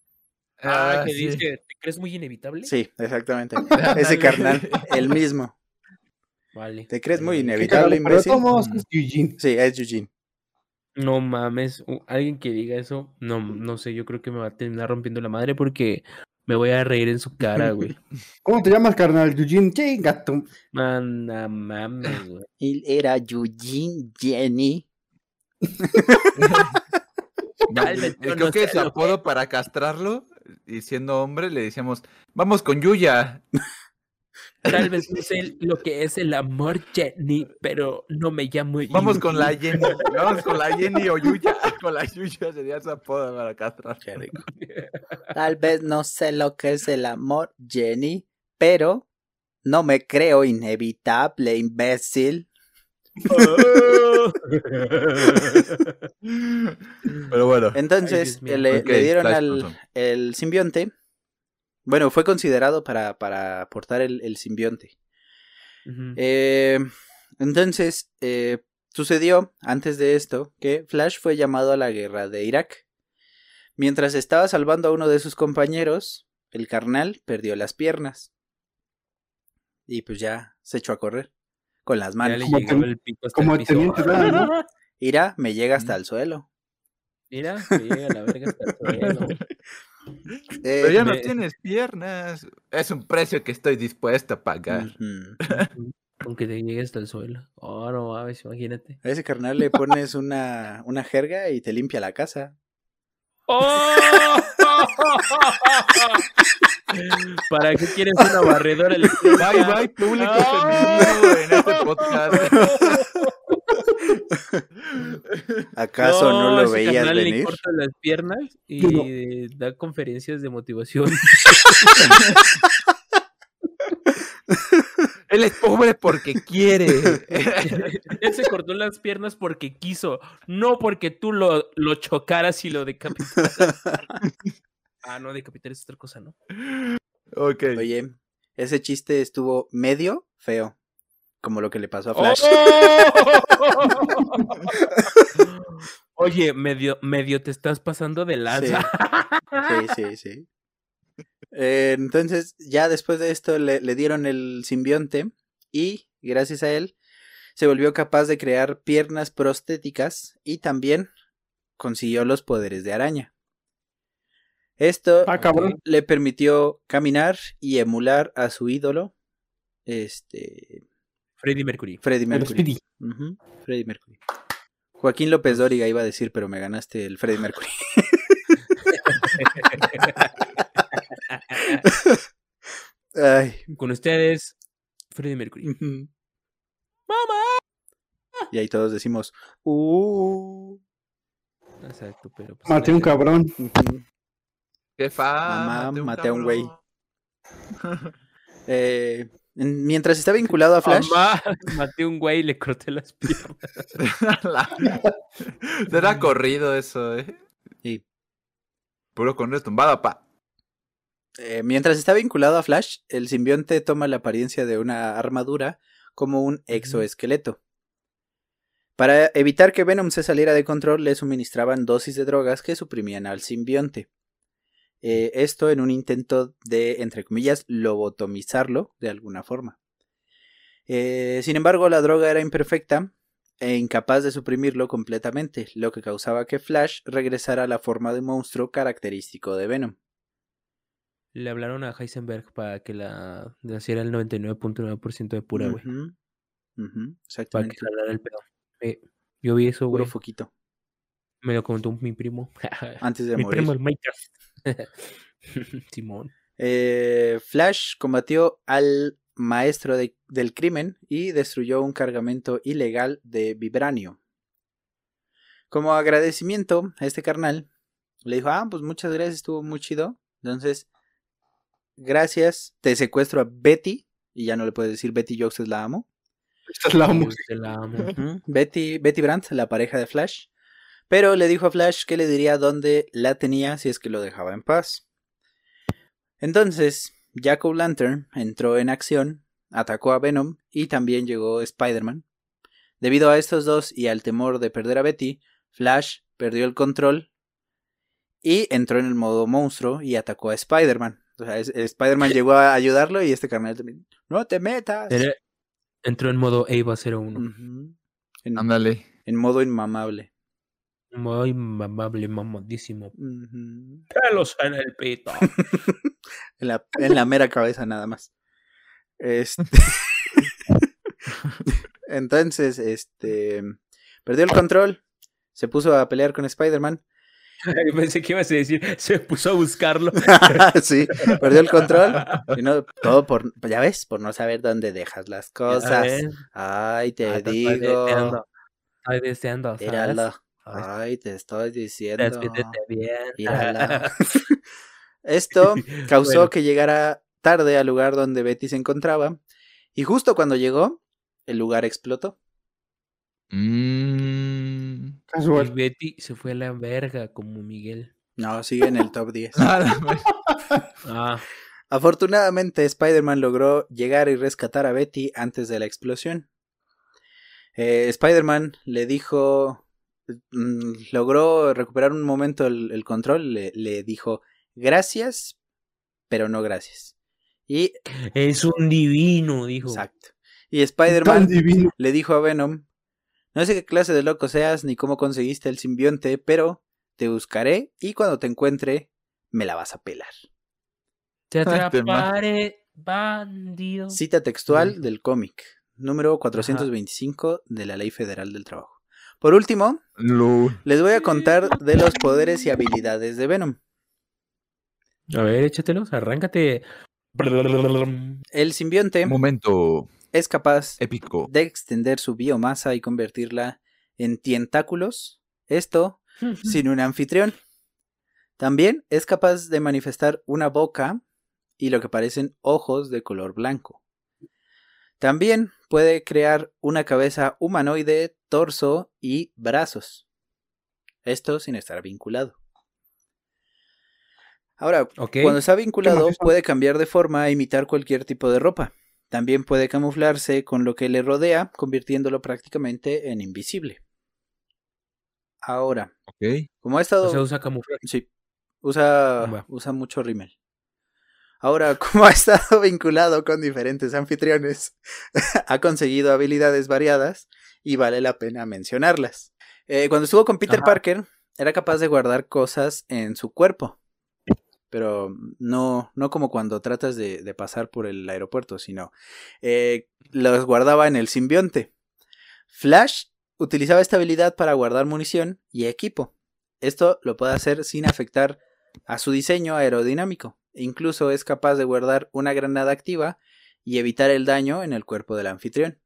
Speaker 2: Ah, que
Speaker 4: sí.
Speaker 2: dice, ¿te crees muy inevitable?
Speaker 1: Sí, exactamente. [LAUGHS] Ese carnal, el mismo.
Speaker 2: Vale.
Speaker 1: ¿Te crees muy inevitable,
Speaker 3: Pero
Speaker 1: imbécil?
Speaker 3: es Eugene.
Speaker 1: Sí, es Eugene.
Speaker 2: No mames, alguien que diga eso, no, no sé, yo creo que me va a terminar rompiendo la madre porque me voy a reír en su cara, güey. [LAUGHS]
Speaker 3: ¿Cómo te llamas, carnal? Eugene. Chinga tu-
Speaker 2: Manda mames, güey. [GASPS]
Speaker 1: Él era Eugene Jenny.
Speaker 2: Yo [LAUGHS]
Speaker 4: Creo
Speaker 2: no
Speaker 4: que su apodo para castrarlo, y siendo hombre, le decíamos, vamos con Yuya.
Speaker 2: Tal vez no sé lo que es el amor, Jenny, pero no me llamo
Speaker 4: Vamos con la. Jenny. Vamos con la Jenny o Yuya. [LAUGHS] Con la Yuya sería su apodo para
Speaker 1: rico. Tal vez no sé lo que es el amor, Jenny, pero no me creo inevitable, imbécil. [LAUGHS]
Speaker 4: Pero bueno.
Speaker 1: Entonces le, le dieron al el simbionte. Bueno, fue considerado para, para portar el, el simbionte. Eh, entonces, eh, sucedió antes de esto que Flash fue llamado a la guerra de Irak. Mientras estaba salvando a uno de sus compañeros, el carnal perdió las piernas. Y pues ya se echó a correr con las
Speaker 2: Ya
Speaker 1: manos.
Speaker 2: le
Speaker 3: Como ten-
Speaker 2: el pico hasta
Speaker 3: como
Speaker 2: el piso.
Speaker 3: teniente Dan, ¿no? [LAUGHS]
Speaker 1: Ira, me llega hasta el suelo.
Speaker 2: Mira, me llega la verga hasta el suelo. [LAUGHS]
Speaker 1: Eh,
Speaker 4: Pero ya no
Speaker 2: me-
Speaker 4: tienes piernas. Es un precio que estoy dispuesto a pagar.
Speaker 1: ujú.
Speaker 2: Con que te llegue hasta el suelo. Oh, no mames, imagínate.
Speaker 1: A ese carnal le pones una, una jerga y te limpia la casa.
Speaker 2: ¡Oh! [LAUGHS] ¿Para qué quieres una barredora eléctrica?
Speaker 4: Bye, bye, público
Speaker 2: ¡Oh!
Speaker 4: femenino en este podcast. [LAUGHS]
Speaker 1: ¿Acaso no, lo
Speaker 2: ese
Speaker 1: veías
Speaker 2: carnal Le
Speaker 1: venir?
Speaker 2: corta las piernas y
Speaker 3: no.
Speaker 2: da conferencias de motivación. [LAUGHS]
Speaker 4: Él es pobre porque quiere. [LAUGHS]
Speaker 2: Él se cortó las piernas porque quiso, no porque tú lo, lo chocaras y lo decapitaras. [LAUGHS] ah, no, decapitar es otra cosa, ¿no?
Speaker 4: ok.
Speaker 1: Oye, ese chiste estuvo medio feo. Como lo que le pasó a Flash. [LAUGHS]
Speaker 2: Oye, medio, medio te estás pasando de lanza.
Speaker 1: Sí, sí, sí. Eh, entonces, ya después de esto le, le dieron el simbionte y, gracias a él, se volvió capaz de crear piernas prostéticas y también consiguió los poderes de araña. Esto
Speaker 3: Ah,
Speaker 1: le permitió caminar y emular a su ídolo, este,
Speaker 2: Freddie Mercury.
Speaker 1: Freddie Mercury. Ujú, Freddie Mercury. Joaquín López Dóriga iba a decir, pero me ganaste el Freddie Mercury. Ay.
Speaker 2: Con ustedes, Freddie Mercury. ¡Mamá!
Speaker 1: Y ahí todos decimos, uh.
Speaker 2: Exacto, pero. pues,
Speaker 3: Maté un cabrón.
Speaker 1: ujú.
Speaker 4: Jefa,
Speaker 1: Mamá, maté a un güey. [LAUGHS] Eh, mientras está vinculado a Flash,
Speaker 2: Mamá, [LAUGHS] maté un güey y le corté las piernas. [LAUGHS]
Speaker 4: Será corrido eso, eh.
Speaker 1: Sí.
Speaker 4: Puro con retumbada, pa.
Speaker 1: eh, mientras está vinculado a Flash, el simbionte toma la apariencia de una armadura como un exoesqueleto. Para evitar que Venom se saliera de control, le suministraban dosis de drogas que suprimían al simbionte. Eh, esto en un intento de, entre comillas, lobotomizarlo de alguna forma. Eh, sin embargo, la droga era imperfecta e incapaz de suprimirlo completamente, lo que causaba que Flash regresara a la forma de monstruo característico de Venom.
Speaker 2: Le hablaron a Heisenberg para que la naciera el 99.9% de pura, güey.
Speaker 1: Ujú, ujú,
Speaker 2: Para que
Speaker 1: exactamente.
Speaker 2: jalara el pedo. Eh, yo vi eso,
Speaker 1: Puro
Speaker 2: güey.
Speaker 1: foquito.
Speaker 2: Me lo comentó mi primo. [LAUGHS]
Speaker 1: Antes de
Speaker 2: mi
Speaker 1: morir.
Speaker 2: primo, el Minecraft. [LAUGHS] Simón.
Speaker 1: Eh, Flash combatió al maestro de- del crimen y destruyó un cargamento ilegal de vibranio. Como agradecimiento a este carnal, le dijo, ah, pues muchas gracias, estuvo muy chido. Entonces, gracias, te secuestro a Betty, y ya no le puedes decir Betty Jokes es la amo.
Speaker 3: Esta es la
Speaker 2: amo.
Speaker 1: Betty, Betty Brandt, la pareja de Flash. Pero le dijo a Flash que le diría dónde la tenía si es que lo dejaba en paz. Entonces, Jack O'Lantern entró en acción, atacó a Venom y también llegó Spider-Man. Debido a estos dos y al temor de perder a Betty, Flash perdió el control y entró en el modo monstruo y atacó a Spider-Man. O sea, Spider-Man [LAUGHS] llegó a ayudarlo y este carnal también. ¡No te metas!
Speaker 2: Entró en modo Ava 01.
Speaker 1: Ujú. En,
Speaker 4: Ándale.
Speaker 1: en modo inmamable.
Speaker 2: Muy mamable, mamadísimo.
Speaker 1: Ujú.
Speaker 2: Pelos en el pito. [LAUGHS]
Speaker 1: en, la, en la mera cabeza nada más. Este... [LAUGHS] Entonces, este... Perdió el control. Se puso a pelear con Spider-Man. [LAUGHS]
Speaker 2: Pensé que ibas a decir, se puso a buscarlo.
Speaker 1: sí, perdió el control. Y no, todo por, ya ves, por no saber dónde dejas las cosas. Ay, te
Speaker 2: Ah, estoy
Speaker 1: digo.
Speaker 2: deseando. Estoy deseando, ¿sabes?
Speaker 1: Míralo.
Speaker 2: Ay,
Speaker 1: te estoy diciendo.
Speaker 2: Despídete bien.
Speaker 1: Míralo. [LAUGHS] Esto [LAUGHS] causó
Speaker 2: Bueno.
Speaker 1: que llegara tarde al lugar donde Betty se encontraba. Y justo cuando llegó, el lugar explotó.
Speaker 4: Mm.
Speaker 2: Y. Betty se fue a la verga como Miguel.
Speaker 1: No, sigue en el top 10. [LAUGHS]
Speaker 2: Ah,
Speaker 1: Afortunadamente, Spider-Man logró llegar y rescatar a Betty antes de la explosión. Eh, Spider-Man le dijo, logró recuperar un momento el, el control, le, le dijo gracias, pero no gracias. Y,
Speaker 2: es un divino, dijo.
Speaker 1: exacto. Y Spider-Man le dijo a Venom, no sé qué clase de loco seas ni cómo conseguiste el simbionte, pero te buscaré y cuando te encuentre, me la vas a pelar.
Speaker 2: Te atraparé, bandido.
Speaker 1: Cita textual del cómic, número 425 de la Ley Federal del Trabajo. Por último,
Speaker 4: Lul.
Speaker 1: les voy a contar de los poderes y habilidades de Venom.
Speaker 2: A ver, échatelos, arráncate.
Speaker 1: El simbionte
Speaker 4: Momento
Speaker 1: es capaz
Speaker 4: épico.
Speaker 1: de extender su biomasa y convertirla en tentáculos, esto [LAUGHS] sin un anfitrión. También es capaz de manifestar una boca y lo que parecen ojos de color blanco. También puede crear una cabeza humanoide, torso y brazos. Esto sin estar vinculado. Ahora, cuando está vinculado puede cambiar de forma e imitar cualquier tipo de ropa. También puede camuflarse con lo que le rodea, convirtiéndolo prácticamente en invisible. Ahora, como ha estado...
Speaker 2: O sea, usa camuflaje.
Speaker 1: Sí, usa, usa mucho rímel. Ahora, [LAUGHS] como ha estado vinculado con diferentes anfitriones, [LAUGHS] ha conseguido habilidades variadas y vale la pena mencionarlas. Eh, cuando estuvo con Peter
Speaker 2: Ajá.
Speaker 1: Parker, era capaz de guardar cosas en su cuerpo. Pero no, no como cuando tratas de, de pasar por el aeropuerto, sino eh, los guardaba en el simbionte. Flash utilizaba esta habilidad para guardar munición y equipo. Esto lo puede hacer sin afectar a su diseño aerodinámico. Incluso es capaz de guardar una granada activa y evitar el daño en el cuerpo del anfitrión.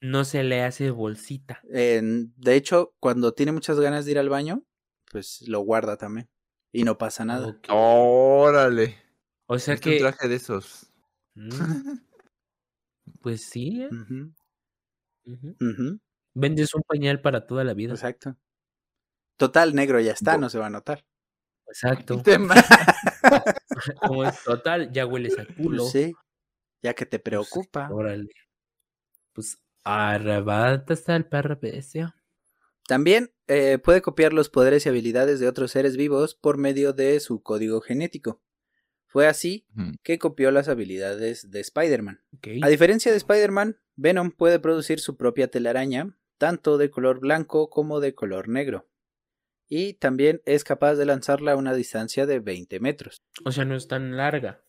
Speaker 2: No se le hace bolsita.
Speaker 1: En- de hecho, cuando tiene muchas ganas de ir al baño, pues lo guarda también. Y no pasa nada.
Speaker 4: Órale.
Speaker 2: O sea
Speaker 4: Es un
Speaker 2: que.
Speaker 4: traje de esos.
Speaker 2: Mm. Pues sí, ¿eh?
Speaker 1: Ujú,
Speaker 2: Vendes un pañal para toda la vida.
Speaker 1: Exacto. Total, negro ya está,
Speaker 4: Bo-
Speaker 1: no se va a notar.
Speaker 2: Exacto. [LAUGHS] [LAUGHS] Como es total, ya hueles a culo.
Speaker 1: Pues sí, ya que te
Speaker 2: Pues,
Speaker 1: preocupa.
Speaker 2: Órale. Pues arrebata hasta el perro bestia.
Speaker 1: También eh, puede copiar los poderes y habilidades de otros seres vivos por medio de su código genético. Fue así que copió las habilidades de Spider-Man. A diferencia de Spider-Man, Venom puede producir su propia telaraña, tanto de color blanco como de color negro. Y también es capaz de lanzarla a una distancia de 20 metros.
Speaker 2: O sea, no es tan larga.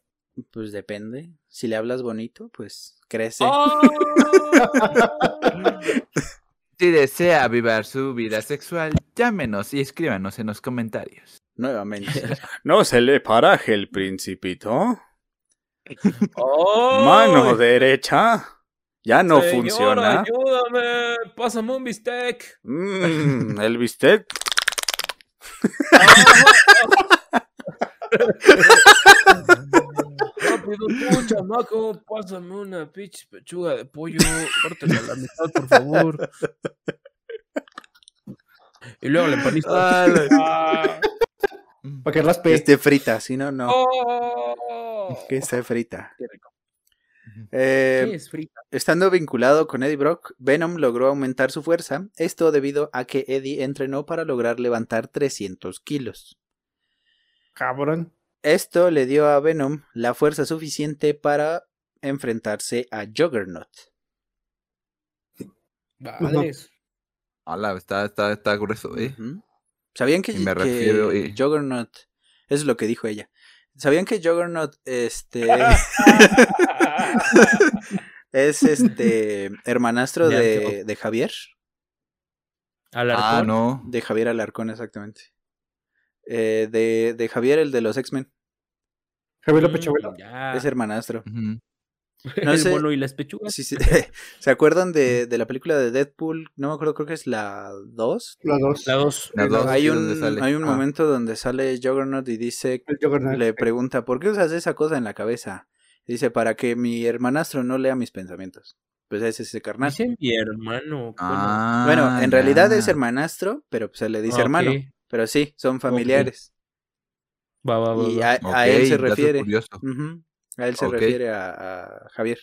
Speaker 1: Pues depende. Si le hablas bonito, pues crece.
Speaker 2: ¡Oh! [LAUGHS]
Speaker 4: Si desea avivar su vida sexual, llámenos y escríbanos en los comentarios.
Speaker 1: Nuevamente. [LAUGHS] ¿No se le paraje el principito? [LAUGHS]
Speaker 2: ¡Oh!
Speaker 1: Mano derecha. Ya no
Speaker 2: Señor,
Speaker 1: funciona.
Speaker 2: Ayúdame, pásame un bistec.
Speaker 1: Mm, el bistec.
Speaker 2: Rápido, tú, chamaco, pásame una pinche pechuga de pollo, córtela a la mitad, por favor. Y luego la empanista. Ah,
Speaker 3: Para que raspe.
Speaker 1: Que esté frita, si no, no.
Speaker 2: oh.
Speaker 1: Que esté frita.
Speaker 2: Qué rico.
Speaker 1: Eh,
Speaker 2: ¿Qué es frita?
Speaker 1: Estando vinculado con Eddie Brock, Venom logró aumentar su fuerza, esto debido a que Eddie entrenó para lograr levantar 300 kilos.
Speaker 3: Cabrón.
Speaker 1: Esto le dio a Venom la fuerza suficiente para enfrentarse a Juggernaut.
Speaker 2: Madres. [LAUGHS]
Speaker 4: Hola, está, está, está grueso, ¿eh?
Speaker 1: ¿Sabían que,
Speaker 4: Y me
Speaker 1: que
Speaker 4: refiero, y-
Speaker 1: Juggernaut, eso es lo que dijo ella, ¿sabían que Juggernaut este, [LAUGHS] es este hermanastro
Speaker 2: De
Speaker 1: de, Javier?
Speaker 4: Ah,
Speaker 2: Alarcón.
Speaker 4: no.
Speaker 1: De Javier Alarcón, exactamente. Eh, de, de Javier, el de los X-Men.
Speaker 3: Javier
Speaker 2: Mm,
Speaker 3: López Chabelo.
Speaker 2: ya.
Speaker 1: Es hermanastro. No
Speaker 2: el
Speaker 1: sé-
Speaker 2: y las pechugas.
Speaker 1: Sí, sí. [LAUGHS] ¿Se acuerdan de, de la película de Deadpool? No me acuerdo, creo que es la 2.
Speaker 3: Las dos.
Speaker 2: La dos.
Speaker 4: La dos,
Speaker 1: hay
Speaker 4: sí,
Speaker 1: un, hay un
Speaker 4: Ah.
Speaker 1: momento donde sale Juggernaut y dice,
Speaker 3: Juggernaut.
Speaker 1: le pregunta, ¿por qué usas esa cosa en la cabeza? Y dice, para que mi hermanastro no lea mis pensamientos. Pues ese es ese carnal.
Speaker 2: Dice mi hermano.
Speaker 4: Ah,
Speaker 1: bueno, en realidad
Speaker 4: ya.
Speaker 1: es hermanastro, pero pues se le dice
Speaker 2: Ah,
Speaker 1: hermano. Pero sí, son familiares.
Speaker 2: Va, va, va.
Speaker 1: Y a, él se refiere. A él se refiere a, a Javier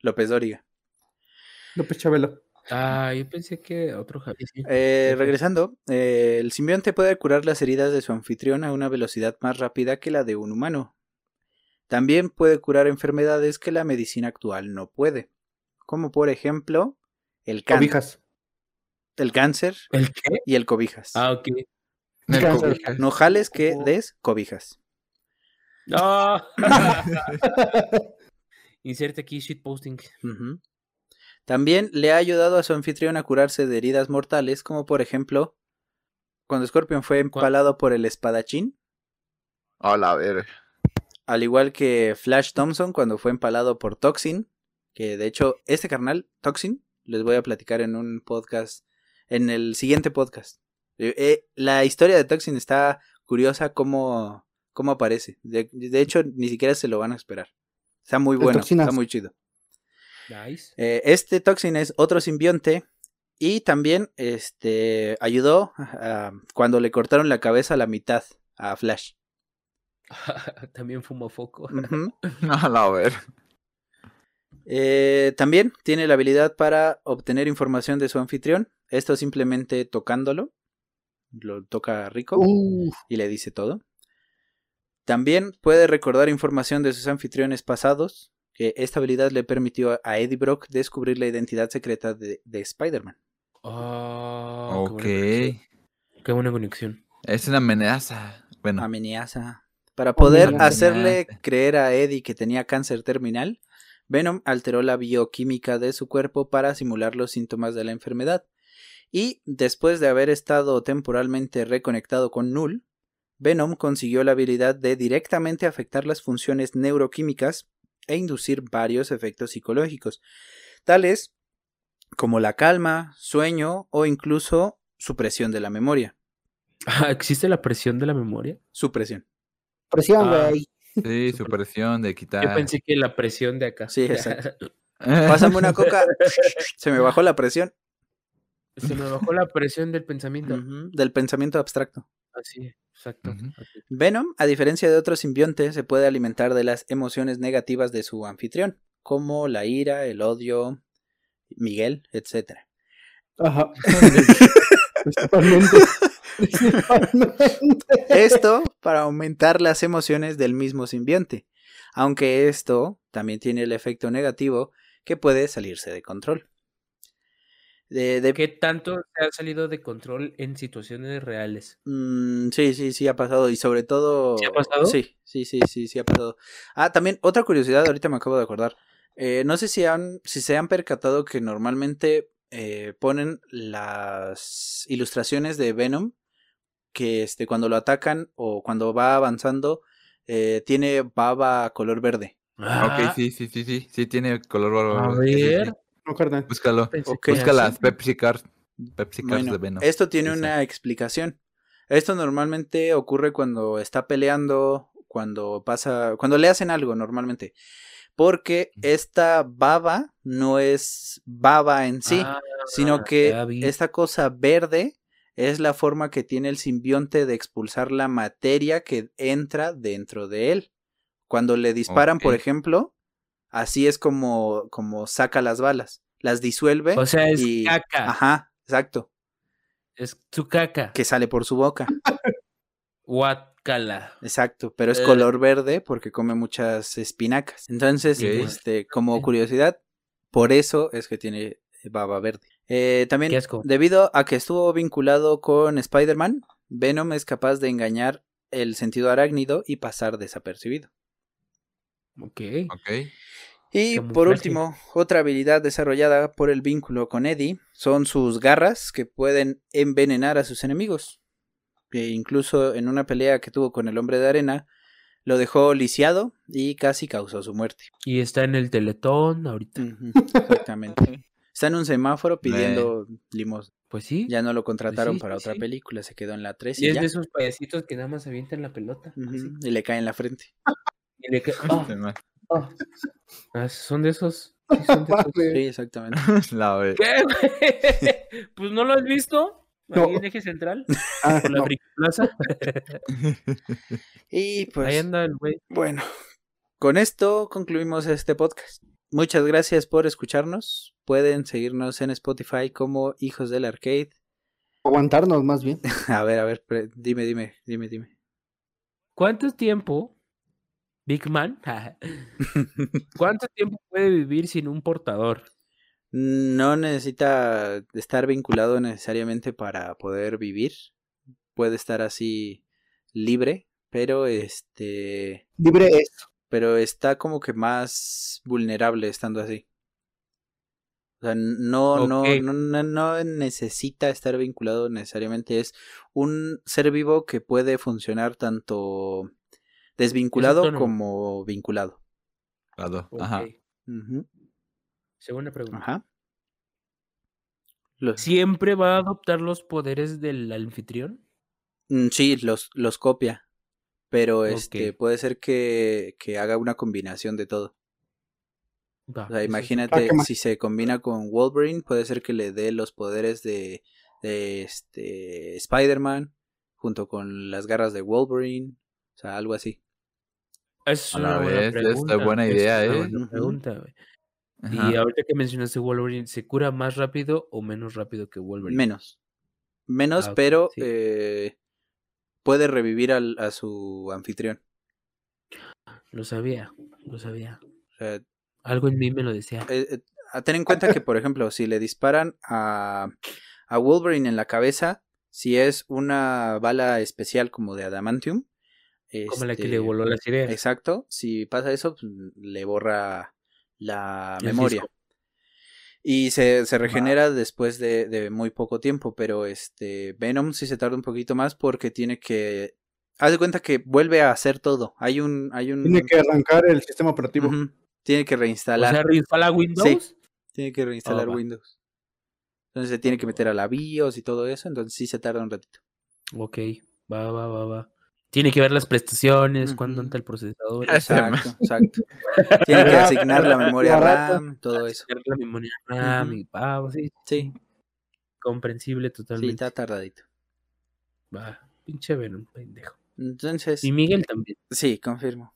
Speaker 1: López Dóriga.
Speaker 3: López Chabelo.
Speaker 2: Ah, yo pensé que otro Javier. sí.
Speaker 1: Eh, regresando, eh, el simbionte puede curar las heridas de su anfitrión a una velocidad más rápida que la de un humano. También puede curar enfermedades que la medicina actual no puede, como por ejemplo el,
Speaker 3: Cobijas.
Speaker 1: El cáncer
Speaker 2: ¿El qué?
Speaker 1: y el cobijas.
Speaker 2: Ah, ok.
Speaker 4: El cobijas.
Speaker 1: No jales que
Speaker 2: Oh.
Speaker 1: des cobijas.
Speaker 2: Ah. [LAUGHS] Inserte aquí shitposting.
Speaker 1: Ujú. También le ha ayudado a su anfitrión a curarse de heridas mortales, como por ejemplo cuando Scorpion fue empalado por el espadachín,
Speaker 4: Hola, a ver.
Speaker 1: al igual que Flash Thompson cuando fue empalado por Toxin, que de hecho este carnal, Toxin, les voy a platicar en un podcast en el siguiente podcast. Eh, eh, la historia de Toxin está curiosa cómo, cómo aparece. De, de hecho, ni siquiera se lo van a esperar. Está muy bueno, está muy chido.
Speaker 2: Nice.
Speaker 1: Eh, este Toxin es otro simbionte y también este, ayudó a- cuando le cortaron la cabeza a la mitad a Flash. [LAUGHS]
Speaker 2: También fumo foco.
Speaker 1: Ujú. [LAUGHS] [LAUGHS]
Speaker 4: A la ver.
Speaker 1: Eh, también tiene la habilidad para obtener información de su anfitrión. Esto simplemente tocándolo. Lo toca rico
Speaker 3: Uf,
Speaker 1: y le dice todo. También puede recordar información de sus anfitriones pasados. Que esta habilidad le permitió a Eddie Brock descubrir la identidad secreta de, de Spider-Man.
Speaker 2: Oh,
Speaker 4: ok.
Speaker 2: Qué buena, conexión. Qué buena conexión.
Speaker 4: Es una amenaza. Bueno.
Speaker 1: Amenaza. Para poder
Speaker 3: Amenaza.
Speaker 1: hacerle creer a Eddie que tenía cáncer terminal, Venom alteró la bioquímica de su cuerpo para simular los síntomas de la enfermedad. Y después de haber estado temporalmente reconectado con Null, Venom consiguió la habilidad de directamente afectar las funciones neuroquímicas e inducir varios efectos psicológicos, tales como la calma, sueño o incluso supresión de la memoria.
Speaker 2: Ah, ¿Existe la presión de la memoria?
Speaker 1: Supresión.
Speaker 3: presión,
Speaker 2: Ah.
Speaker 3: güey.
Speaker 4: Sí, su presión de quitar.
Speaker 2: Yo pensé que la presión de acá.
Speaker 1: Sí, exacto. [LAUGHS] Pásame una coca. [LAUGHS] Se me bajó la presión.
Speaker 2: Se me bajó la presión del pensamiento.
Speaker 1: Del pensamiento abstracto.
Speaker 2: Así, exacto.
Speaker 1: Venom, a diferencia de otros simbiontes, se puede alimentar de las emociones negativas de su anfitrión, como la ira, el odio, Miguel, etc.
Speaker 3: Ajá. [LAUGHS] Principalmente.
Speaker 1: Esto para aumentar las emociones del mismo simbionte, aunque esto también tiene el efecto negativo que puede salirse de control. De, de-
Speaker 2: ¿Qué tanto se ha salido de control en situaciones reales?
Speaker 1: Mm, sí, sí, sí ha pasado y sobre todo...
Speaker 2: ¿Sí ha pasado?
Speaker 1: Sí, sí, sí, sí, sí ha pasado. Ah, también otra curiosidad, ahorita me acabo de acordar. Eh, no sé si han, si se han percatado que normalmente eh, ponen las ilustraciones de Venom que este, cuando lo atacan o cuando va avanzando eh, tiene baba color verde.
Speaker 2: Ah,
Speaker 4: Ok, sí, sí, sí, sí. Sí, tiene color
Speaker 2: A
Speaker 4: bárbaro. Sí, sí,
Speaker 2: ver.
Speaker 3: No.
Speaker 4: Búscalo.
Speaker 2: pensé
Speaker 1: Ok.
Speaker 2: que
Speaker 4: Busca
Speaker 2: así.
Speaker 4: las Pepsi Cards. Pepsi
Speaker 1: Bueno,
Speaker 4: de Venom.
Speaker 1: esto tiene una explicación. Esto normalmente ocurre cuando está peleando, cuando pasa, cuando le hacen algo normalmente. Porque esta baba no es baba en sí,
Speaker 2: Ah,
Speaker 1: sino que esta cosa verde es la forma que tiene el simbionte de expulsar la materia que entra dentro de él. Cuando le disparan, por ejemplo, así es como, como saca las balas. Las disuelve.
Speaker 2: O sea, es
Speaker 1: y-
Speaker 2: caca.
Speaker 1: Ajá, exacto.
Speaker 2: Es su caca.
Speaker 1: Que sale por su boca.
Speaker 2: Guacala.
Speaker 1: Exacto, pero es
Speaker 2: Eh.
Speaker 1: color verde porque come muchas espinacas. Entonces, este, como curiosidad, por eso es que tiene baba verde. Eh, también,
Speaker 2: Qué asco.
Speaker 1: debido a que estuvo vinculado con Spider-Man, Venom es capaz de engañar el sentido arácnido y pasar desapercibido.
Speaker 2: Ok.
Speaker 4: Ok.
Speaker 1: Y por último, otra habilidad desarrollada por el vínculo con Eddie son sus garras que pueden envenenar a sus enemigos. E incluso en una pelea que tuvo con el hombre de arena, lo dejó lisiado y casi causó su muerte.
Speaker 2: Y está en el teletón ahorita.
Speaker 1: Exactamente. [LAUGHS] Está en un semáforo pidiendo limosna.
Speaker 2: Pues sí.
Speaker 1: Ya no lo contrataron
Speaker 2: sí,
Speaker 1: para
Speaker 2: sí,
Speaker 1: otra
Speaker 2: sí.
Speaker 1: película, se quedó en la 3
Speaker 2: Y
Speaker 1: y,
Speaker 2: es
Speaker 1: ya.
Speaker 2: de esos payasitos que nada más avientan la pelota. Así,
Speaker 1: y le cae en la frente.
Speaker 2: y le ca-
Speaker 4: Se me-
Speaker 2: ah. Ah, son de esos. Sí, son de esos.
Speaker 1: Sí, exactamente. [LAUGHS]
Speaker 4: La ve-
Speaker 2: ¿Qué? [LAUGHS] Pues no lo has visto.
Speaker 3: No.
Speaker 2: Ahí en eje central. [LAUGHS]
Speaker 3: Ah,
Speaker 2: Por la
Speaker 3: no.
Speaker 2: Frikiplaza.
Speaker 1: Y pues
Speaker 2: Ahí anda el güey.
Speaker 1: Bueno, con esto concluimos este podcast. Muchas gracias por escucharnos. Pueden seguirnos en Spotify como Hijos del Arcade.
Speaker 3: Aguantarnos más bien. [LAUGHS]
Speaker 1: A ver, a ver, pre- dime, dime, dime, dime.
Speaker 2: ¿Cuánto tiempo, Big Man? [LAUGHS] ¿Cuánto tiempo puede vivir sin un portador?
Speaker 1: No necesita estar vinculado necesariamente para poder vivir. Puede estar así libre, pero este,
Speaker 3: Libre es.
Speaker 1: Pero está como que más vulnerable estando así. O sea, no, no,
Speaker 2: Ok.
Speaker 1: no, no, no necesita estar vinculado necesariamente. Es un ser vivo que puede funcionar tanto desvinculado como vinculado.
Speaker 4: Lado.
Speaker 2: Ok.
Speaker 4: Ajá.
Speaker 1: Ujú,
Speaker 2: Segunda pregunta.
Speaker 1: Ajá. Los-
Speaker 2: ¿Siempre va a adoptar los poderes del anfitrión?
Speaker 1: Mm, sí, los, los copia. Pero este puede ser que, que haga una combinación de todo.
Speaker 2: Va,
Speaker 1: O sea,
Speaker 2: es-
Speaker 1: imagínate, si se combina con Wolverine, puede ser que le dé los poderes de, de este Spider-Man junto con las garras de Wolverine. O sea, algo así.
Speaker 2: Es
Speaker 4: A la
Speaker 2: una buena
Speaker 4: vez, esta
Speaker 2: pregunta.
Speaker 4: buena
Speaker 2: es
Speaker 4: idea,
Speaker 2: una
Speaker 4: ¿eh?
Speaker 2: buena pregunta, güey.
Speaker 4: Ajá.
Speaker 2: Y ahorita que mencionaste Wolverine, ¿se cura más rápido o menos rápido que Wolverine?
Speaker 1: Menos. Menos,
Speaker 2: Ah,
Speaker 1: pero
Speaker 2: sí.
Speaker 1: eh, puede revivir al, a su anfitrión.
Speaker 2: Lo sabía, lo sabía.
Speaker 1: O sea,
Speaker 2: Algo en mí me lo decía.
Speaker 1: eh, eh, ten en cuenta que, por ejemplo, si le disparan a, a Wolverine en la cabeza, si es una bala especial como de Adamantium.
Speaker 2: Como la que
Speaker 1: este,
Speaker 2: le voló las ideas.
Speaker 1: Exacto, si pasa eso, pues, le borra la
Speaker 2: El
Speaker 1: memoria. Y se, se regenera después de, de muy poco tiempo, pero este Venom sí se tarda un poquito más porque tiene que... Haz de cuenta que vuelve a hacer todo. Hay un... Hay un
Speaker 3: Tiene que arrancar el sistema operativo.
Speaker 1: Tiene que
Speaker 2: O
Speaker 1: reinstalar.
Speaker 2: sea, reinstala Windows.
Speaker 1: Tiene que reinstalar
Speaker 2: Ah.
Speaker 1: Windows. Entonces se tiene que meter a la BIOS y todo eso, entonces sí se tarda un ratito.
Speaker 2: Ok, va, va, va, va. Tiene que ver las prestaciones, cuándo anda el procesador.
Speaker 1: Exacto, exacto. [LAUGHS] Tiene que asignar la memoria. RAM, todo eso.
Speaker 2: hacer la memoria RAM y va, sí,
Speaker 1: Sí,
Speaker 2: comprensible
Speaker 1: sí,
Speaker 2: totalmente.
Speaker 1: está tardadito.
Speaker 2: Va, pinche Venom, pendejo.
Speaker 1: Entonces,
Speaker 2: Y Miguel también.
Speaker 1: sí, confirmo.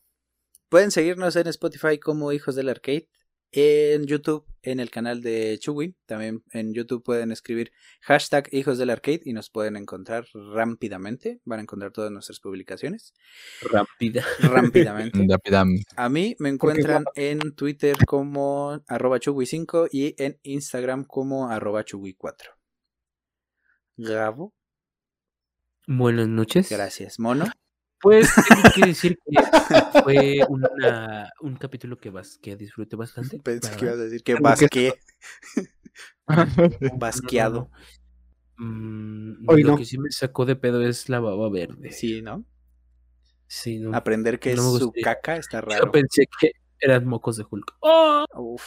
Speaker 1: Pueden seguirnos en Spotify como Hijos del Arcade, en YouTube, en el canal de Chuwi. También en YouTube pueden escribir hashtag Hijos del Arcade y nos pueden encontrar rápidamente. Van a encontrar todas nuestras publicaciones
Speaker 2: Rápida.
Speaker 1: rápidamente. [LAUGHS] A mí me encuentran en Twitter como arroba chugui5 y en Instagram como arroba chugui4. Gabo,
Speaker 2: Buenas noches.
Speaker 1: gracias. Mono,
Speaker 2: Pues tengo que decir [LAUGHS] que fue una, un capítulo que, vas, que disfruté bastante.
Speaker 1: pensé que ibas a decir que basqué, [LAUGHS] basqueado.
Speaker 2: Mm,
Speaker 3: Hoy
Speaker 2: lo
Speaker 3: no.
Speaker 2: que sí me sacó de pedo es la baba verde.
Speaker 1: Sí, ¿no?
Speaker 2: Sí, no.
Speaker 1: Aprender que
Speaker 2: No
Speaker 1: es su caca está
Speaker 2: Yo
Speaker 1: raro.
Speaker 2: pensé que eran mocos de Hulk. ¡Oh!
Speaker 1: Uf.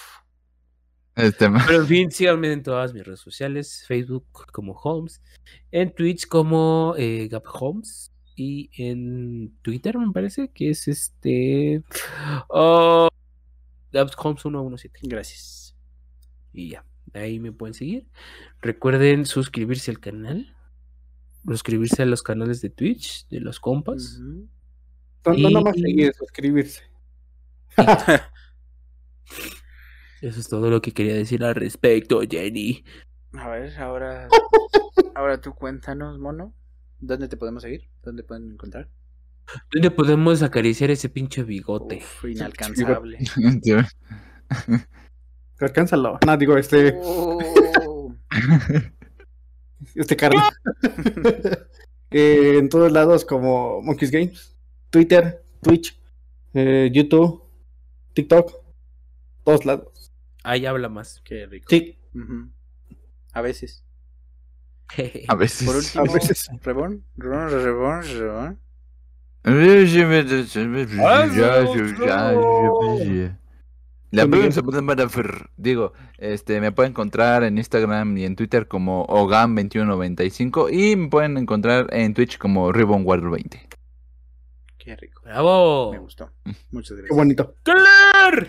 Speaker 4: Este man.
Speaker 2: Pero en fin, síganme en todas mis redes sociales, Facebook como Holmes, en Twitch como eh, Gap Holmes y en Twitter me parece que es este oh, Gap Holmes 117
Speaker 1: Gracias.
Speaker 2: y ya, ahí me pueden seguir. Recuerden suscribirse al canal, suscribirse a los canales de Twitch de los compas.
Speaker 3: No, nada más
Speaker 2: Y-
Speaker 3: seguir, suscribirse. [LAUGHS]
Speaker 2: Eso es todo lo que quería decir al respecto, Jenny.
Speaker 1: A ver, ahora, [LAUGHS] ahora tú cuéntanos, mono. ¿Dónde te podemos seguir? ¿Dónde pueden encontrar?
Speaker 2: ¿Dónde podemos acariciar ese pinche bigote?
Speaker 1: Uf, [LAUGHS] inalcanzable. [LAUGHS]
Speaker 3: Alcánzalo. No, digo, este,
Speaker 1: Oh.
Speaker 3: este carnal. [LAUGHS] Eh, en todos lados como Monkeys Games, Twitter, Twitch, eh, YouTube, TikTok, todos lados.
Speaker 2: Ahí habla más.
Speaker 1: Qué rico.
Speaker 3: Sí.
Speaker 1: A veces.
Speaker 4: A veces.
Speaker 1: Por último,
Speaker 3: A veces.
Speaker 1: Rebón, Rebón, Rebón, Rebón.
Speaker 4: La
Speaker 3: Con Miguel.
Speaker 4: pregunta se puede mandar fer- Digo, este, me pueden encontrar en Instagram y en Twitter como Ogam2195 y me pueden encontrar en Twitch como Ribbon Warrior 20.
Speaker 1: Qué rico.
Speaker 2: ¡Bravo!
Speaker 1: Me gustó. Muchas
Speaker 3: qué
Speaker 1: gracias.
Speaker 3: bonito.
Speaker 2: ¡Claro!